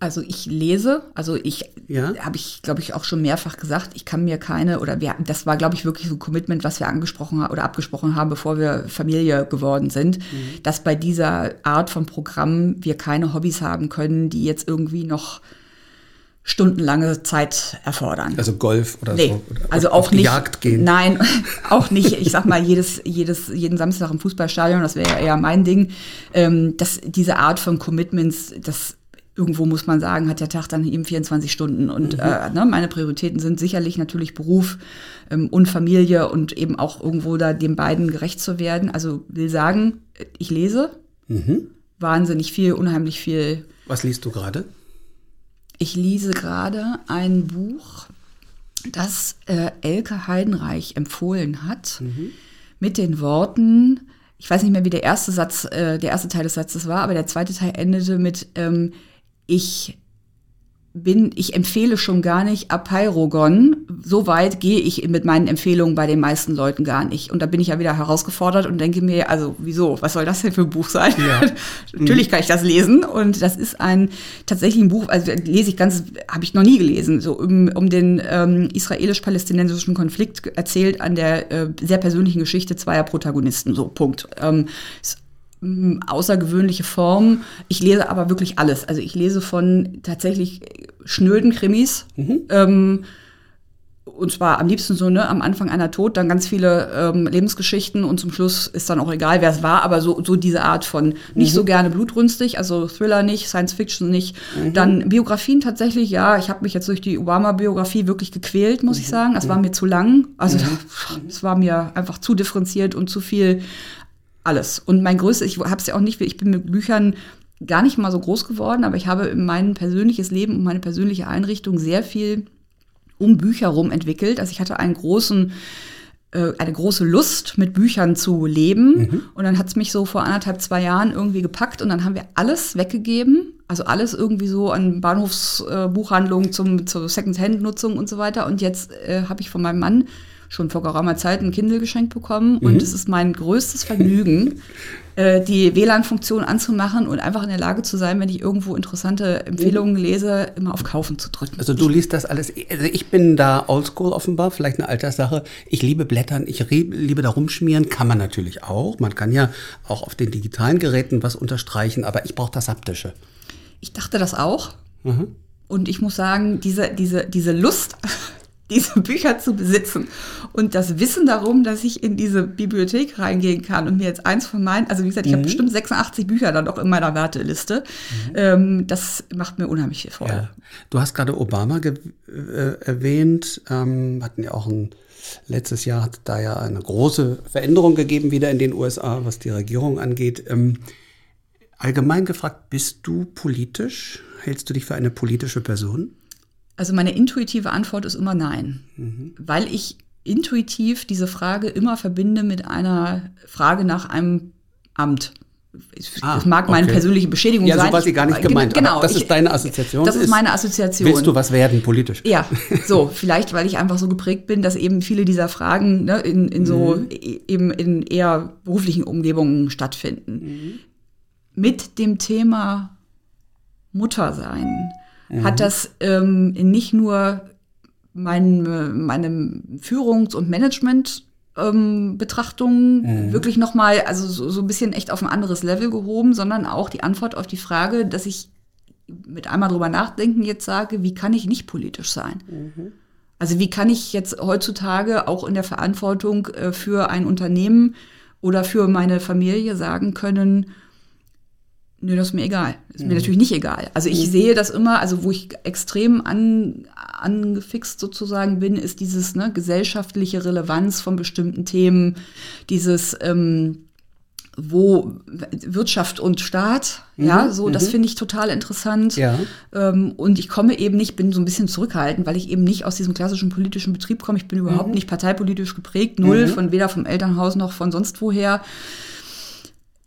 Also ich lese, also ich Ja. habe ich, glaube ich, auch schon mehrfach gesagt, ich kann mir keine, oder wir, das war, glaube ich, wirklich so ein Commitment, was wir angesprochen haben oder abgesprochen haben, bevor wir Familie geworden sind, dass bei dieser Art von Programm wir keine Hobbys haben können, die jetzt irgendwie noch stundenlange Zeit erfordern. Also Golf oder Nee, so? Oder also auch nicht. Jagd gehen? Nein, auch nicht. Ich sag mal, jedes, jedes, jeden Samstag im Fußballstadion, das wäre ja eher mein Ding. Ähm, dass diese Art von Commitments, das irgendwo muss man sagen, hat der Tag dann eben 24 Stunden. Und Mhm. äh, ne, meine Prioritäten sind sicherlich natürlich Beruf ähm, und Familie und eben auch irgendwo da den beiden gerecht zu werden. Also will sagen, ich lese Mhm. wahnsinnig viel, unheimlich viel. Was liest du gerade? Ich lese gerade ein Buch, das äh, Elke Heidenreich empfohlen hat, mit den Worten, ich weiß nicht mehr, wie der erste Satz, äh, der erste Teil des Satzes war, aber der zweite Teil endete mit ähm, Ich bin, ich empfehle schon gar nicht Apeirogon. So weit gehe ich mit meinen Empfehlungen bei den meisten Leuten gar nicht. Und da bin ich ja wieder herausgefordert und denke mir, also wieso, was soll das denn für ein Buch sein? Ja. Natürlich kann ich das lesen und das ist ein tatsächlich ein Buch, also lese ich ganz, habe ich noch nie gelesen, so um, um den ähm, israelisch-palästinensischen Konflikt erzählt an der äh, sehr persönlichen Geschichte zweier Protagonisten, so Punkt. Ähm, ist außergewöhnliche Form. Ich lese aber wirklich alles. Also ich lese von tatsächlich schnöden Krimis. Ähm, und zwar am liebsten so, ne, am Anfang einer Tod, dann ganz viele ähm, Lebensgeschichten und zum Schluss ist dann auch egal, wer es war, aber so, so diese Art von nicht so gerne blutrünstig, also Thriller nicht, Science Fiction nicht. Dann Biografien tatsächlich, ja, ich habe mich jetzt durch die Obama-Biografie wirklich gequält, muss ich sagen. Das war mir zu lang. Also es war mir einfach zu differenziert und zu viel alles. Und mein größtes, ich habe es ja auch nicht, ich bin mit Büchern gar nicht mal so groß geworden, aber ich habe in mein persönliches Leben und meine persönliche Einrichtung sehr viel um Bücher rum entwickelt. Also ich hatte einen großen äh, eine große Lust, mit Büchern zu leben. Und dann hat es mich so vor anderthalb, zwei Jahren irgendwie gepackt und dann haben wir alles weggegeben. Also alles irgendwie so an Bahnhofsbuchhandlungen zum, zur Second-Hand-Nutzung und so weiter. Und jetzt äh, habe ich von meinem Mann schon vor geraumer Zeit ein Kindle geschenkt bekommen. Und es ist mein größtes Vergnügen, äh, die WLAN-Funktion anzumachen und einfach in der Lage zu sein, wenn ich irgendwo interessante Empfehlungen lese, immer auf Kaufen zu drücken. Also du liest das alles. Also ich bin da oldschool offenbar, vielleicht eine Alterssache. Ich liebe Blättern, ich liebe da rumschmieren, kann man natürlich auch. Man kann ja auch auf den digitalen Geräten was unterstreichen, aber ich brauche das Haptische. Ich dachte das auch. Und ich muss sagen, diese, diese, diese Lust, diese Bücher zu besitzen und das Wissen darum, dass ich in diese Bibliothek reingehen kann und mir jetzt eins von meinen, also wie gesagt, ich habe bestimmt 86 Bücher dann auch in meiner Warteliste, ähm, das macht mir unheimlich viel Freude. Ja. Du hast gerade Obama ge- äh, erwähnt. Ähm, hatten ja auch ein letztes Jahr hat da ja eine große Veränderung gegeben wieder in den USA, was die Regierung angeht. Ähm, allgemein gefragt, bist du politisch? Hältst du dich für eine politische Person? Also meine intuitive Antwort ist immer nein, weil ich intuitiv diese Frage immer verbinde mit einer Frage nach einem Amt. Ah, es mag meine okay. persönliche Beschädigung Ja, so sein. war sie gar nicht Ich- gemeint, Genau, das ich- ist deine Assoziation. Das ist meine Assoziation. Willst du was werden politisch? Ja, so, vielleicht, weil ich einfach so geprägt bin, dass eben viele dieser Fragen ne, in, in so Mhm. e- eben in eher beruflichen Umgebungen stattfinden. Mhm. Mit dem Thema Muttersein Mhm. hat das ähm, nicht nur mein, äh, meine Führungs- und Management ähm, Betrachtungen wirklich nochmal, also so, so ein bisschen echt auf ein anderes Level gehoben, sondern auch die Antwort auf die Frage, dass ich mit einmal drüber nachdenken jetzt sage, wie kann ich nicht politisch sein? Also wie kann ich jetzt heutzutage auch in der Verantwortung äh, für ein Unternehmen oder für meine Familie sagen können, Nö, das ist mir egal. Ist mir natürlich nicht egal. Also ich sehe das immer, also wo ich extrem an, angefixt sozusagen bin, ist dieses ne, gesellschaftliche Relevanz von bestimmten Themen, dieses ähm, wo Wirtschaft und Staat, ja, so, das finde ich total interessant. Ja. Ähm, und ich komme eben nicht, bin so ein bisschen zurückhaltend, weil ich eben nicht aus diesem klassischen politischen Betrieb komme. Ich bin überhaupt nicht parteipolitisch geprägt, null, von weder vom Elternhaus noch von sonst woher.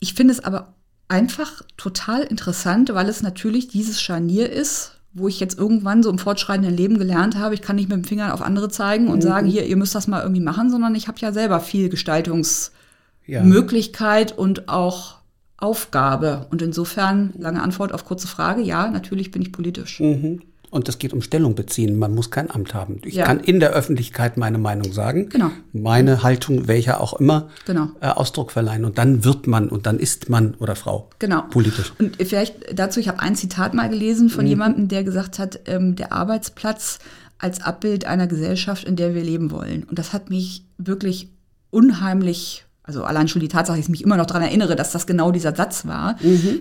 Ich finde es aber einfach total interessant, weil es natürlich dieses Scharnier ist, wo ich jetzt irgendwann so im fortschreitenden Leben gelernt habe, ich kann nicht mit dem Finger auf andere zeigen und sagen, hier, ihr müsst das mal irgendwie machen, sondern ich habe ja selber viel Gestaltungsmöglichkeit Ja. und auch Aufgabe. Und insofern, lange Antwort auf kurze Frage, ja, natürlich bin ich politisch. Mhm. Und es geht um Stellung beziehen. Man muss kein Amt haben. Ich Ja. kann in der Öffentlichkeit meine Meinung sagen. Genau. Meine Haltung, welcher auch immer, Genau. äh, Ausdruck verleihen. Und dann wird man und dann ist man oder Frau Genau. politisch. Und vielleicht dazu, ich habe ein Zitat mal gelesen von jemandem, der gesagt hat, ähm, der Arbeitsplatz als Abbild einer Gesellschaft, in der wir leben wollen. Und das hat mich wirklich unheimlich, also allein schon die Tatsache, dass ich mich immer noch daran erinnere, dass das genau dieser Satz war,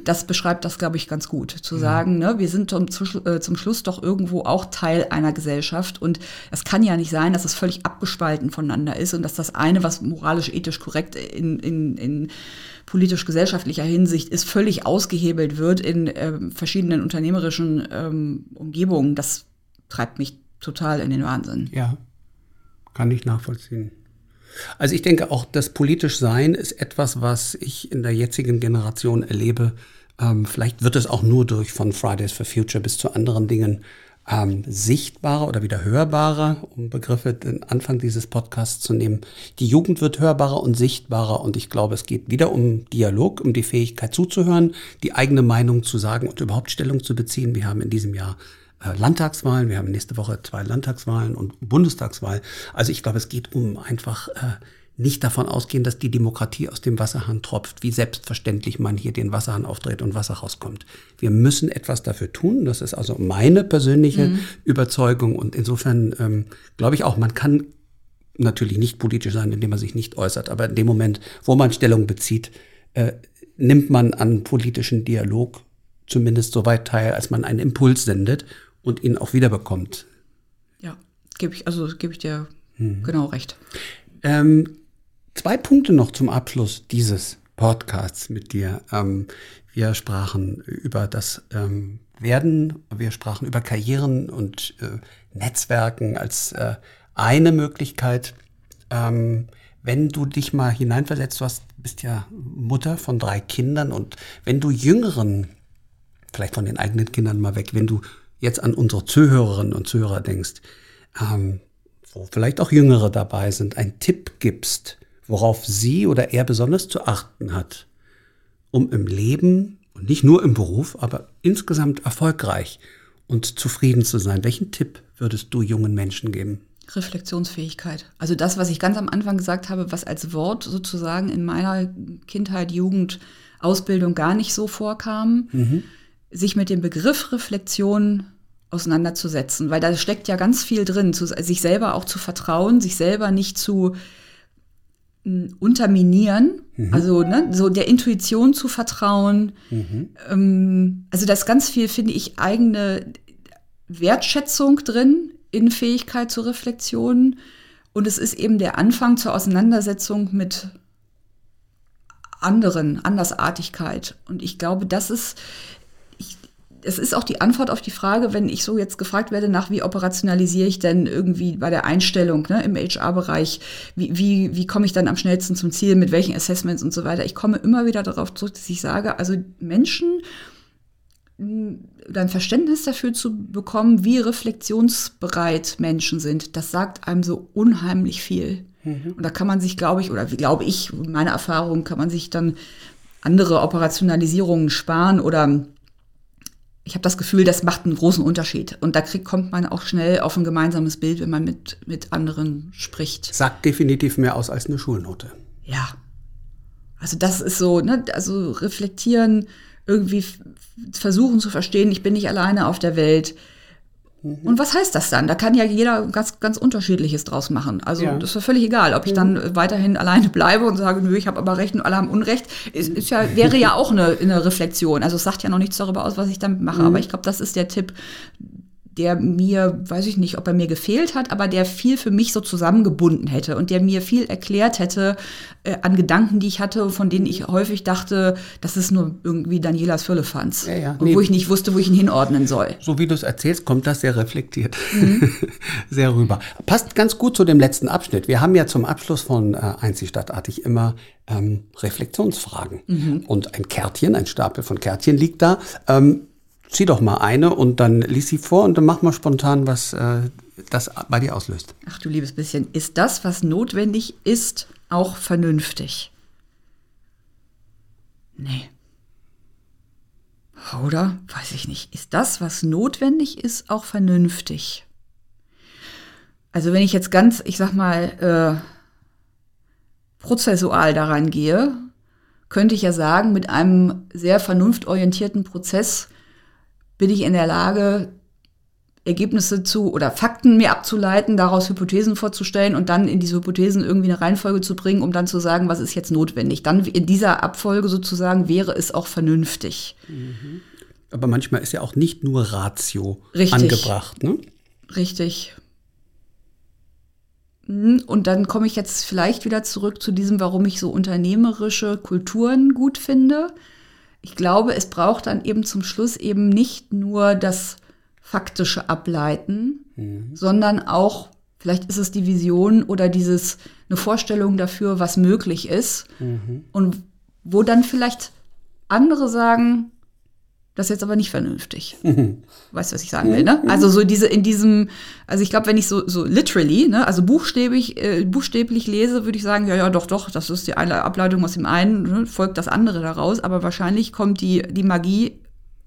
das beschreibt das, glaube ich, ganz gut. Zu sagen, ne, wir sind zum, zu- äh, zum Schluss doch irgendwo auch Teil einer Gesellschaft. Und es kann ja nicht sein, dass es völlig abgespalten voneinander ist und dass das eine, was moralisch, ethisch korrekt in, in, in politisch-gesellschaftlicher Hinsicht ist, völlig ausgehebelt wird in ähm, verschiedenen unternehmerischen ähm, Umgebungen. Das treibt mich total in den Wahnsinn. Ja, kann ich nachvollziehen. Also ich denke auch, das politisch Sein ist etwas, was ich in der jetzigen Generation erlebe. Ähm, vielleicht wird es auch nur durch von Fridays for Future bis zu anderen Dingen ähm, sichtbarer oder wieder hörbarer, um Begriffe den Anfang dieses Podcasts zu nehmen. Die Jugend wird hörbarer und sichtbarer und ich glaube, es geht wieder um Dialog, um die Fähigkeit zuzuhören, die eigene Meinung zu sagen und überhaupt Stellung zu beziehen. Wir haben in diesem Jahr Landtagswahlen, wir haben nächste Woche zwei Landtagswahlen und Bundestagswahl. Also ich glaube, es geht um einfach äh, nicht davon ausgehen, dass die Demokratie aus dem Wasserhahn tropft, wie selbstverständlich man hier den Wasserhahn aufdreht und Wasser rauskommt. Wir müssen etwas dafür tun. Das ist also meine persönliche Überzeugung. Und insofern ähm, glaube ich auch, man kann natürlich nicht politisch sein, indem man sich nicht äußert. Aber in dem Moment, wo man Stellung bezieht, äh, nimmt man an politischen Dialog zumindest so weit teil, als man einen Impuls sendet und ihn auch wiederbekommt. Ja, gebe ich, also gebe ich dir genau recht. Ähm, zwei Punkte noch zum Abschluss dieses Podcasts mit dir. Ähm, wir sprachen über das ähm, Werden, wir sprachen über Karrieren und äh, Netzwerken als äh, eine Möglichkeit. Ähm, wenn du dich mal hineinversetzt, du hast, bist ja Mutter von drei Kindern und wenn du Jüngeren, vielleicht von den eigenen Kindern mal weg, wenn du jetzt an unsere Zuhörerinnen und Zuhörer denkst, ähm, wo vielleicht auch Jüngere dabei sind, einen Tipp gibst, worauf sie oder er besonders zu achten hat, um im Leben und nicht nur im Beruf, aber insgesamt erfolgreich und zufrieden zu sein. Welchen Tipp würdest du jungen Menschen geben? Reflexionsfähigkeit. Also das, was ich ganz am Anfang gesagt habe, was als Wort sozusagen in meiner Kindheit, Jugend, Ausbildung gar nicht so vorkam, sich mit dem Begriff Reflexion auseinanderzusetzen, weil da steckt ja ganz viel drin, zu, sich selber auch zu vertrauen, sich selber nicht zu mh, unterminieren, also ne, so der Intuition zu vertrauen. Ähm, also da ist ganz viel, finde ich, eigene Wertschätzung drin in Fähigkeit zur Reflexion. Und es ist eben der Anfang zur Auseinandersetzung mit anderen, Andersartigkeit. Und ich glaube, das ist, es ist auch die Antwort auf die Frage, wenn ich so jetzt gefragt werde, nach wie operationalisiere ich denn irgendwie bei der Einstellung ne, im HR-Bereich, wie, wie, wie komme ich dann am schnellsten zum Ziel, mit welchen Assessments und so weiter. Ich komme immer wieder darauf zurück, dass ich sage, also Menschen oder ein Verständnis dafür zu bekommen, wie reflexionsbereit Menschen sind, das sagt einem so unheimlich viel. Und da kann man sich, glaube ich, oder wie glaube ich, meine Erfahrung, kann man sich dann andere Operationalisierungen sparen oder ich habe das Gefühl, das macht einen großen Unterschied. Und da kriegt, kommt man auch schnell auf ein gemeinsames Bild, wenn man mit, mit anderen spricht. Sagt definitiv mehr aus als eine Schulnote. Ja. Also das ist so, ne, also reflektieren, irgendwie versuchen zu verstehen, ich bin nicht alleine auf der Welt Und was heißt das dann? Da kann ja jeder ganz, ganz unterschiedliches draus machen. Also Ja. das ist völlig egal, ob ich dann weiterhin alleine bleibe und sage, nö, ich habe aber Recht und alle haben Unrecht. Ist, ist ja, wäre ja auch eine, eine Reflexion. Also es sagt ja noch nichts darüber aus, was ich damit mache. Aber ich glaube, das ist der Tipp, der mir, weiß ich nicht, ob er mir gefehlt hat, aber der viel für mich so zusammengebunden hätte und der mir viel erklärt hätte äh, an Gedanken, die ich hatte, von denen ich häufig dachte, das ist nur irgendwie Danielas Firlefanz. Ja, ja. Und Nee. Wo ich nicht wusste, wo ich ihn hinordnen soll. So wie du es erzählst, kommt das sehr reflektiert sehr rüber. Passt ganz gut zu dem letzten Abschnitt. Wir haben ja zum Abschluss von äh, Einzig Stadtartig immer ähm, Reflexionsfragen. Und ein Kärtchen, ein Stapel von Kärtchen liegt da. Ähm, zieh doch mal eine und dann lies sie vor und dann mach mal spontan, was äh, das bei dir auslöst. Ach du liebes bisschen, ist das, was notwendig ist, auch vernünftig? Nee. Oder? Weiß ich nicht. Ist das, was notwendig ist, auch vernünftig? Also wenn ich jetzt ganz, ich sag mal, äh, prozessual daran gehe, könnte ich ja sagen, mit einem sehr vernunftorientierten Prozess bin ich in der Lage, Ergebnisse zu oder Fakten mir abzuleiten, daraus Hypothesen vorzustellen und dann in diese Hypothesen irgendwie eine Reihenfolge zu bringen, um dann zu sagen, was ist jetzt notwendig. Dann in dieser Abfolge sozusagen wäre es auch vernünftig. Aber manchmal ist ja auch nicht nur Ratio Richtig. angebracht. Ne? Richtig. Hm, Und dann komme ich jetzt vielleicht wieder zurück zu diesem, warum ich so unternehmerische Kulturen gut finde. Ich glaube, es braucht dann eben zum Schluss eben nicht nur das faktische Ableiten, sondern auch, vielleicht ist es die Vision oder dieses, eine Vorstellung dafür, was möglich ist. Und wo dann vielleicht andere sagen, das ist jetzt aber nicht vernünftig. Weißt du, was ich sagen will, ne? Also so diese in diesem, also ich glaube, wenn ich so so literally, ne, also buchstäblich äh, buchstäblich lese, würde ich sagen, ja, ja, doch, doch, das ist die Ableitung aus dem einen, ne, folgt das andere daraus, aber wahrscheinlich kommt die die Magie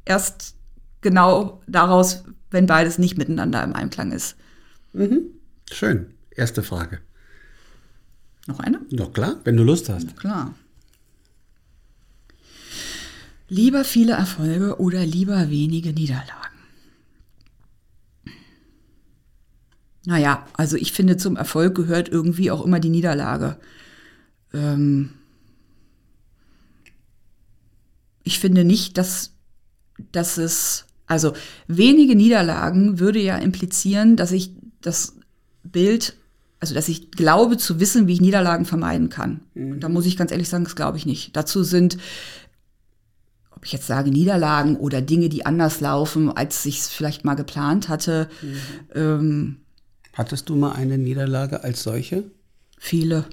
erst genau daraus, wenn beides nicht miteinander im Einklang ist. Schön. Erste Frage. Noch eine? Doch klar, wenn du Lust hast. Klar. Lieber viele Erfolge oder lieber wenige Niederlagen? Naja, also ich finde, zum Erfolg gehört irgendwie auch immer die Niederlage. Ähm ich finde nicht, dass, dass es, also wenige Niederlagen würde ja implizieren, dass ich das Bild, also dass ich glaube zu wissen, wie ich Niederlagen vermeiden kann. Und da muss ich ganz ehrlich sagen, das glaube ich nicht. Dazu sind ob ich jetzt sage Niederlagen oder Dinge, die anders laufen, als ich es vielleicht mal geplant hatte, ähm, Hattest du mal eine Niederlage als solche? viele.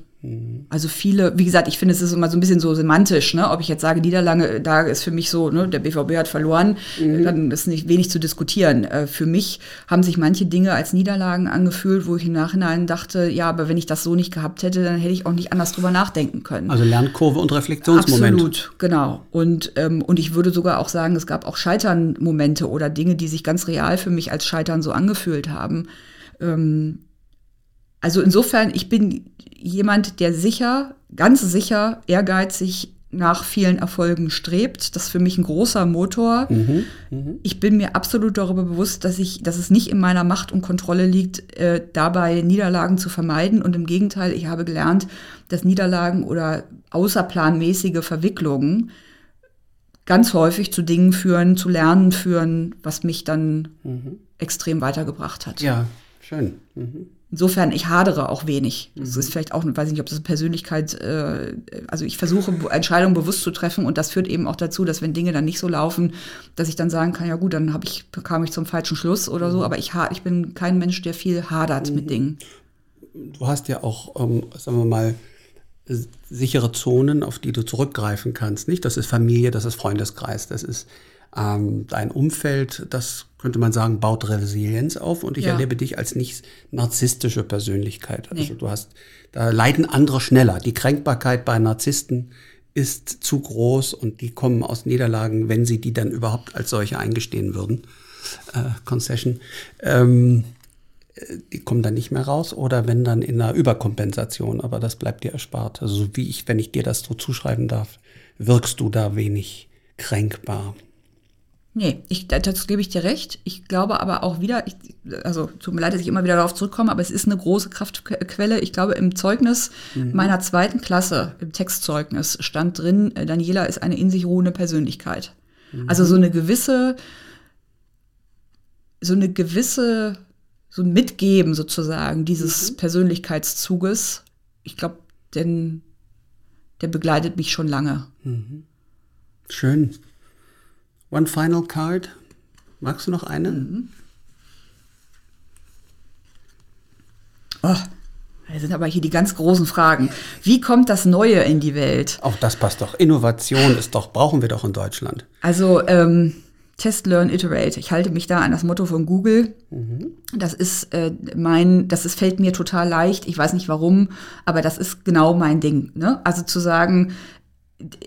Also viele, wie gesagt, ich finde, es ist immer so ein bisschen so semantisch, ne? Ob ich jetzt sage, Niederlage, da ist für mich so, ne, der BVB hat verloren, dann ist nicht wenig zu diskutieren. Äh, für mich haben sich manche Dinge als Niederlagen angefühlt, wo ich im Nachhinein dachte, ja, aber wenn ich das so nicht gehabt hätte, dann hätte ich auch nicht anders drüber nachdenken können. Also Lernkurve und Reflexionsmoment. Absolut, genau. Und, ähm, und ich würde sogar auch sagen, es gab auch Scheitern-Momente oder Dinge, die sich ganz real für mich als Scheitern so angefühlt haben. Ähm, also insofern, ich bin jemand, der sicher, ganz sicher, ehrgeizig nach vielen Erfolgen strebt. Das ist für mich ein großer Motor. Ich bin mir absolut darüber bewusst, dass ich, dass es nicht in meiner Macht und Kontrolle liegt, äh, dabei Niederlagen zu vermeiden. Und im Gegenteil, ich habe gelernt, dass Niederlagen oder außerplanmäßige Verwicklungen ganz häufig zu Dingen führen, zu Lernen führen, was mich dann extrem weitergebracht hat. Ja, schön. Mhm. Insofern, ich hadere auch wenig. Das ist vielleicht auch, weiß ich nicht, ob das Persönlichkeit, äh, also ich versuche Entscheidungen bewusst zu treffen und das führt eben auch dazu, dass wenn Dinge dann nicht so laufen, dass ich dann sagen kann, ja gut, dann habe ich, kam ich zum falschen Schluss oder so, aber ich, ich bin kein Mensch, der viel hadert mit Dingen. Du hast ja auch, ähm, sagen wir mal, sichere Zonen, auf die du zurückgreifen kannst. Nicht? Das ist Familie, das ist Freundeskreis, das ist ähm, dein Umfeld, das könnte man sagen, baut Resilienz auf und ich Ja. erlebe dich als nicht narzisstische Persönlichkeit. Also Nee. du hast, da leiden andere schneller. Die Kränkbarkeit bei Narzissten ist zu groß und die kommen aus Niederlagen, wenn sie die dann überhaupt als solche eingestehen würden. Äh, Concession. Ähm, die kommen dann nicht mehr raus oder wenn dann in einer Überkompensation, aber das bleibt dir erspart. Also so wie ich, wenn ich dir das so zuschreiben darf, wirkst du da wenig kränkbar. Nee, ich, dazu gebe ich dir recht. Ich glaube aber auch wieder, ich, also tut mir leid, dass ich immer wieder darauf zurückkomme, aber es ist eine große Kraftquelle. Ich glaube, im Zeugnis mhm. meiner zweiten Klasse, im Textzeugnis, stand drin, äh, Daniela ist eine in sich ruhende Persönlichkeit. Mhm. Also so eine gewisse, so eine gewisse, so ein Mitgeben sozusagen dieses mhm. Persönlichkeitszuges. Ich glaube, denn der begleitet mich schon lange. Mhm. Schön. One final card. Magst du noch eine? Mhm. Oh, das sind aber hier die ganz großen Fragen. Wie kommt das Neue in die Welt? Auch das passt doch. Innovation ist doch, brauchen wir doch in Deutschland. Also ähm, Test, Learn, Iterate. Ich halte mich da an das Motto von Google. Mhm. Das ist äh, mein, das ist, fällt mir total leicht. Ich weiß nicht warum, aber das ist genau mein Ding. Ne? Also zu sagen,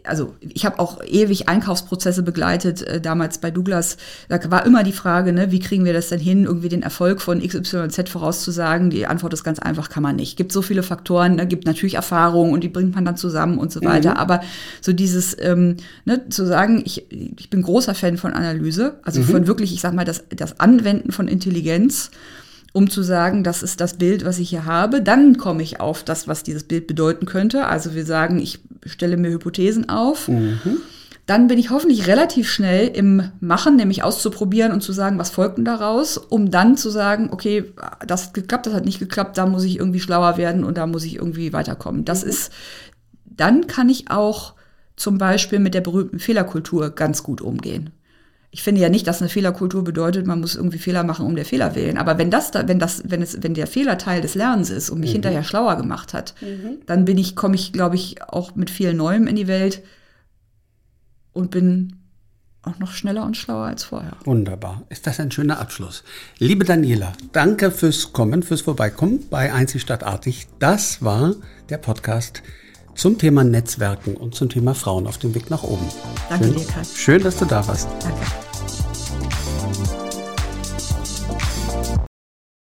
also ich habe auch ewig Einkaufsprozesse begleitet, äh, damals bei Douglas. Da war immer die Frage, ne, wie kriegen wir das denn hin, irgendwie den Erfolg von XYZ vorauszusagen? Die Antwort ist ganz einfach, kann man nicht. Gibt so viele Faktoren, ne, gibt natürlich Erfahrungen und die bringt man dann zusammen und so mhm. weiter. Aber so dieses, ähm, ne, zu sagen, ich, ich bin großer Fan von Analyse, also mhm. von wirklich, ich sag mal, das, das Anwenden von Intelligenz um zu sagen, das ist das Bild, was ich hier habe. Dann komme ich auf das, was dieses Bild bedeuten könnte. Also wir sagen, ich stelle mir Hypothesen auf. Mhm. Dann bin ich hoffentlich relativ schnell im Machen, nämlich auszuprobieren und zu sagen, was folgt denn daraus, um dann zu sagen, okay, das hat geklappt, das hat nicht geklappt, da muss ich irgendwie schlauer werden und da muss ich irgendwie weiterkommen. Das mhm. ist, dann kann ich auch zum Beispiel mit der berühmten Fehlerkultur ganz gut umgehen ich finde ja nicht, dass eine Fehlerkultur bedeutet, man muss irgendwie Fehler machen, um der Fehler willen. Aber wenn das, da, wenn das, wenn es, wenn der Fehler Teil des Lernens ist und mich mhm. hinterher schlauer gemacht hat, mhm. dann bin ich, komme ich, glaube ich, auch mit viel Neuem in die Welt und bin auch noch schneller und schlauer als vorher. Wunderbar. Ist das ein schöner Abschluss. Liebe Daniela, danke fürs Kommen, fürs Vorbeikommen bei Einzigstadtartig. Das war der Podcast zum Thema Netzwerken und zum Thema Frauen auf dem Weg nach oben. Danke schön, dir, Kai. Schön, dass du da warst. Danke.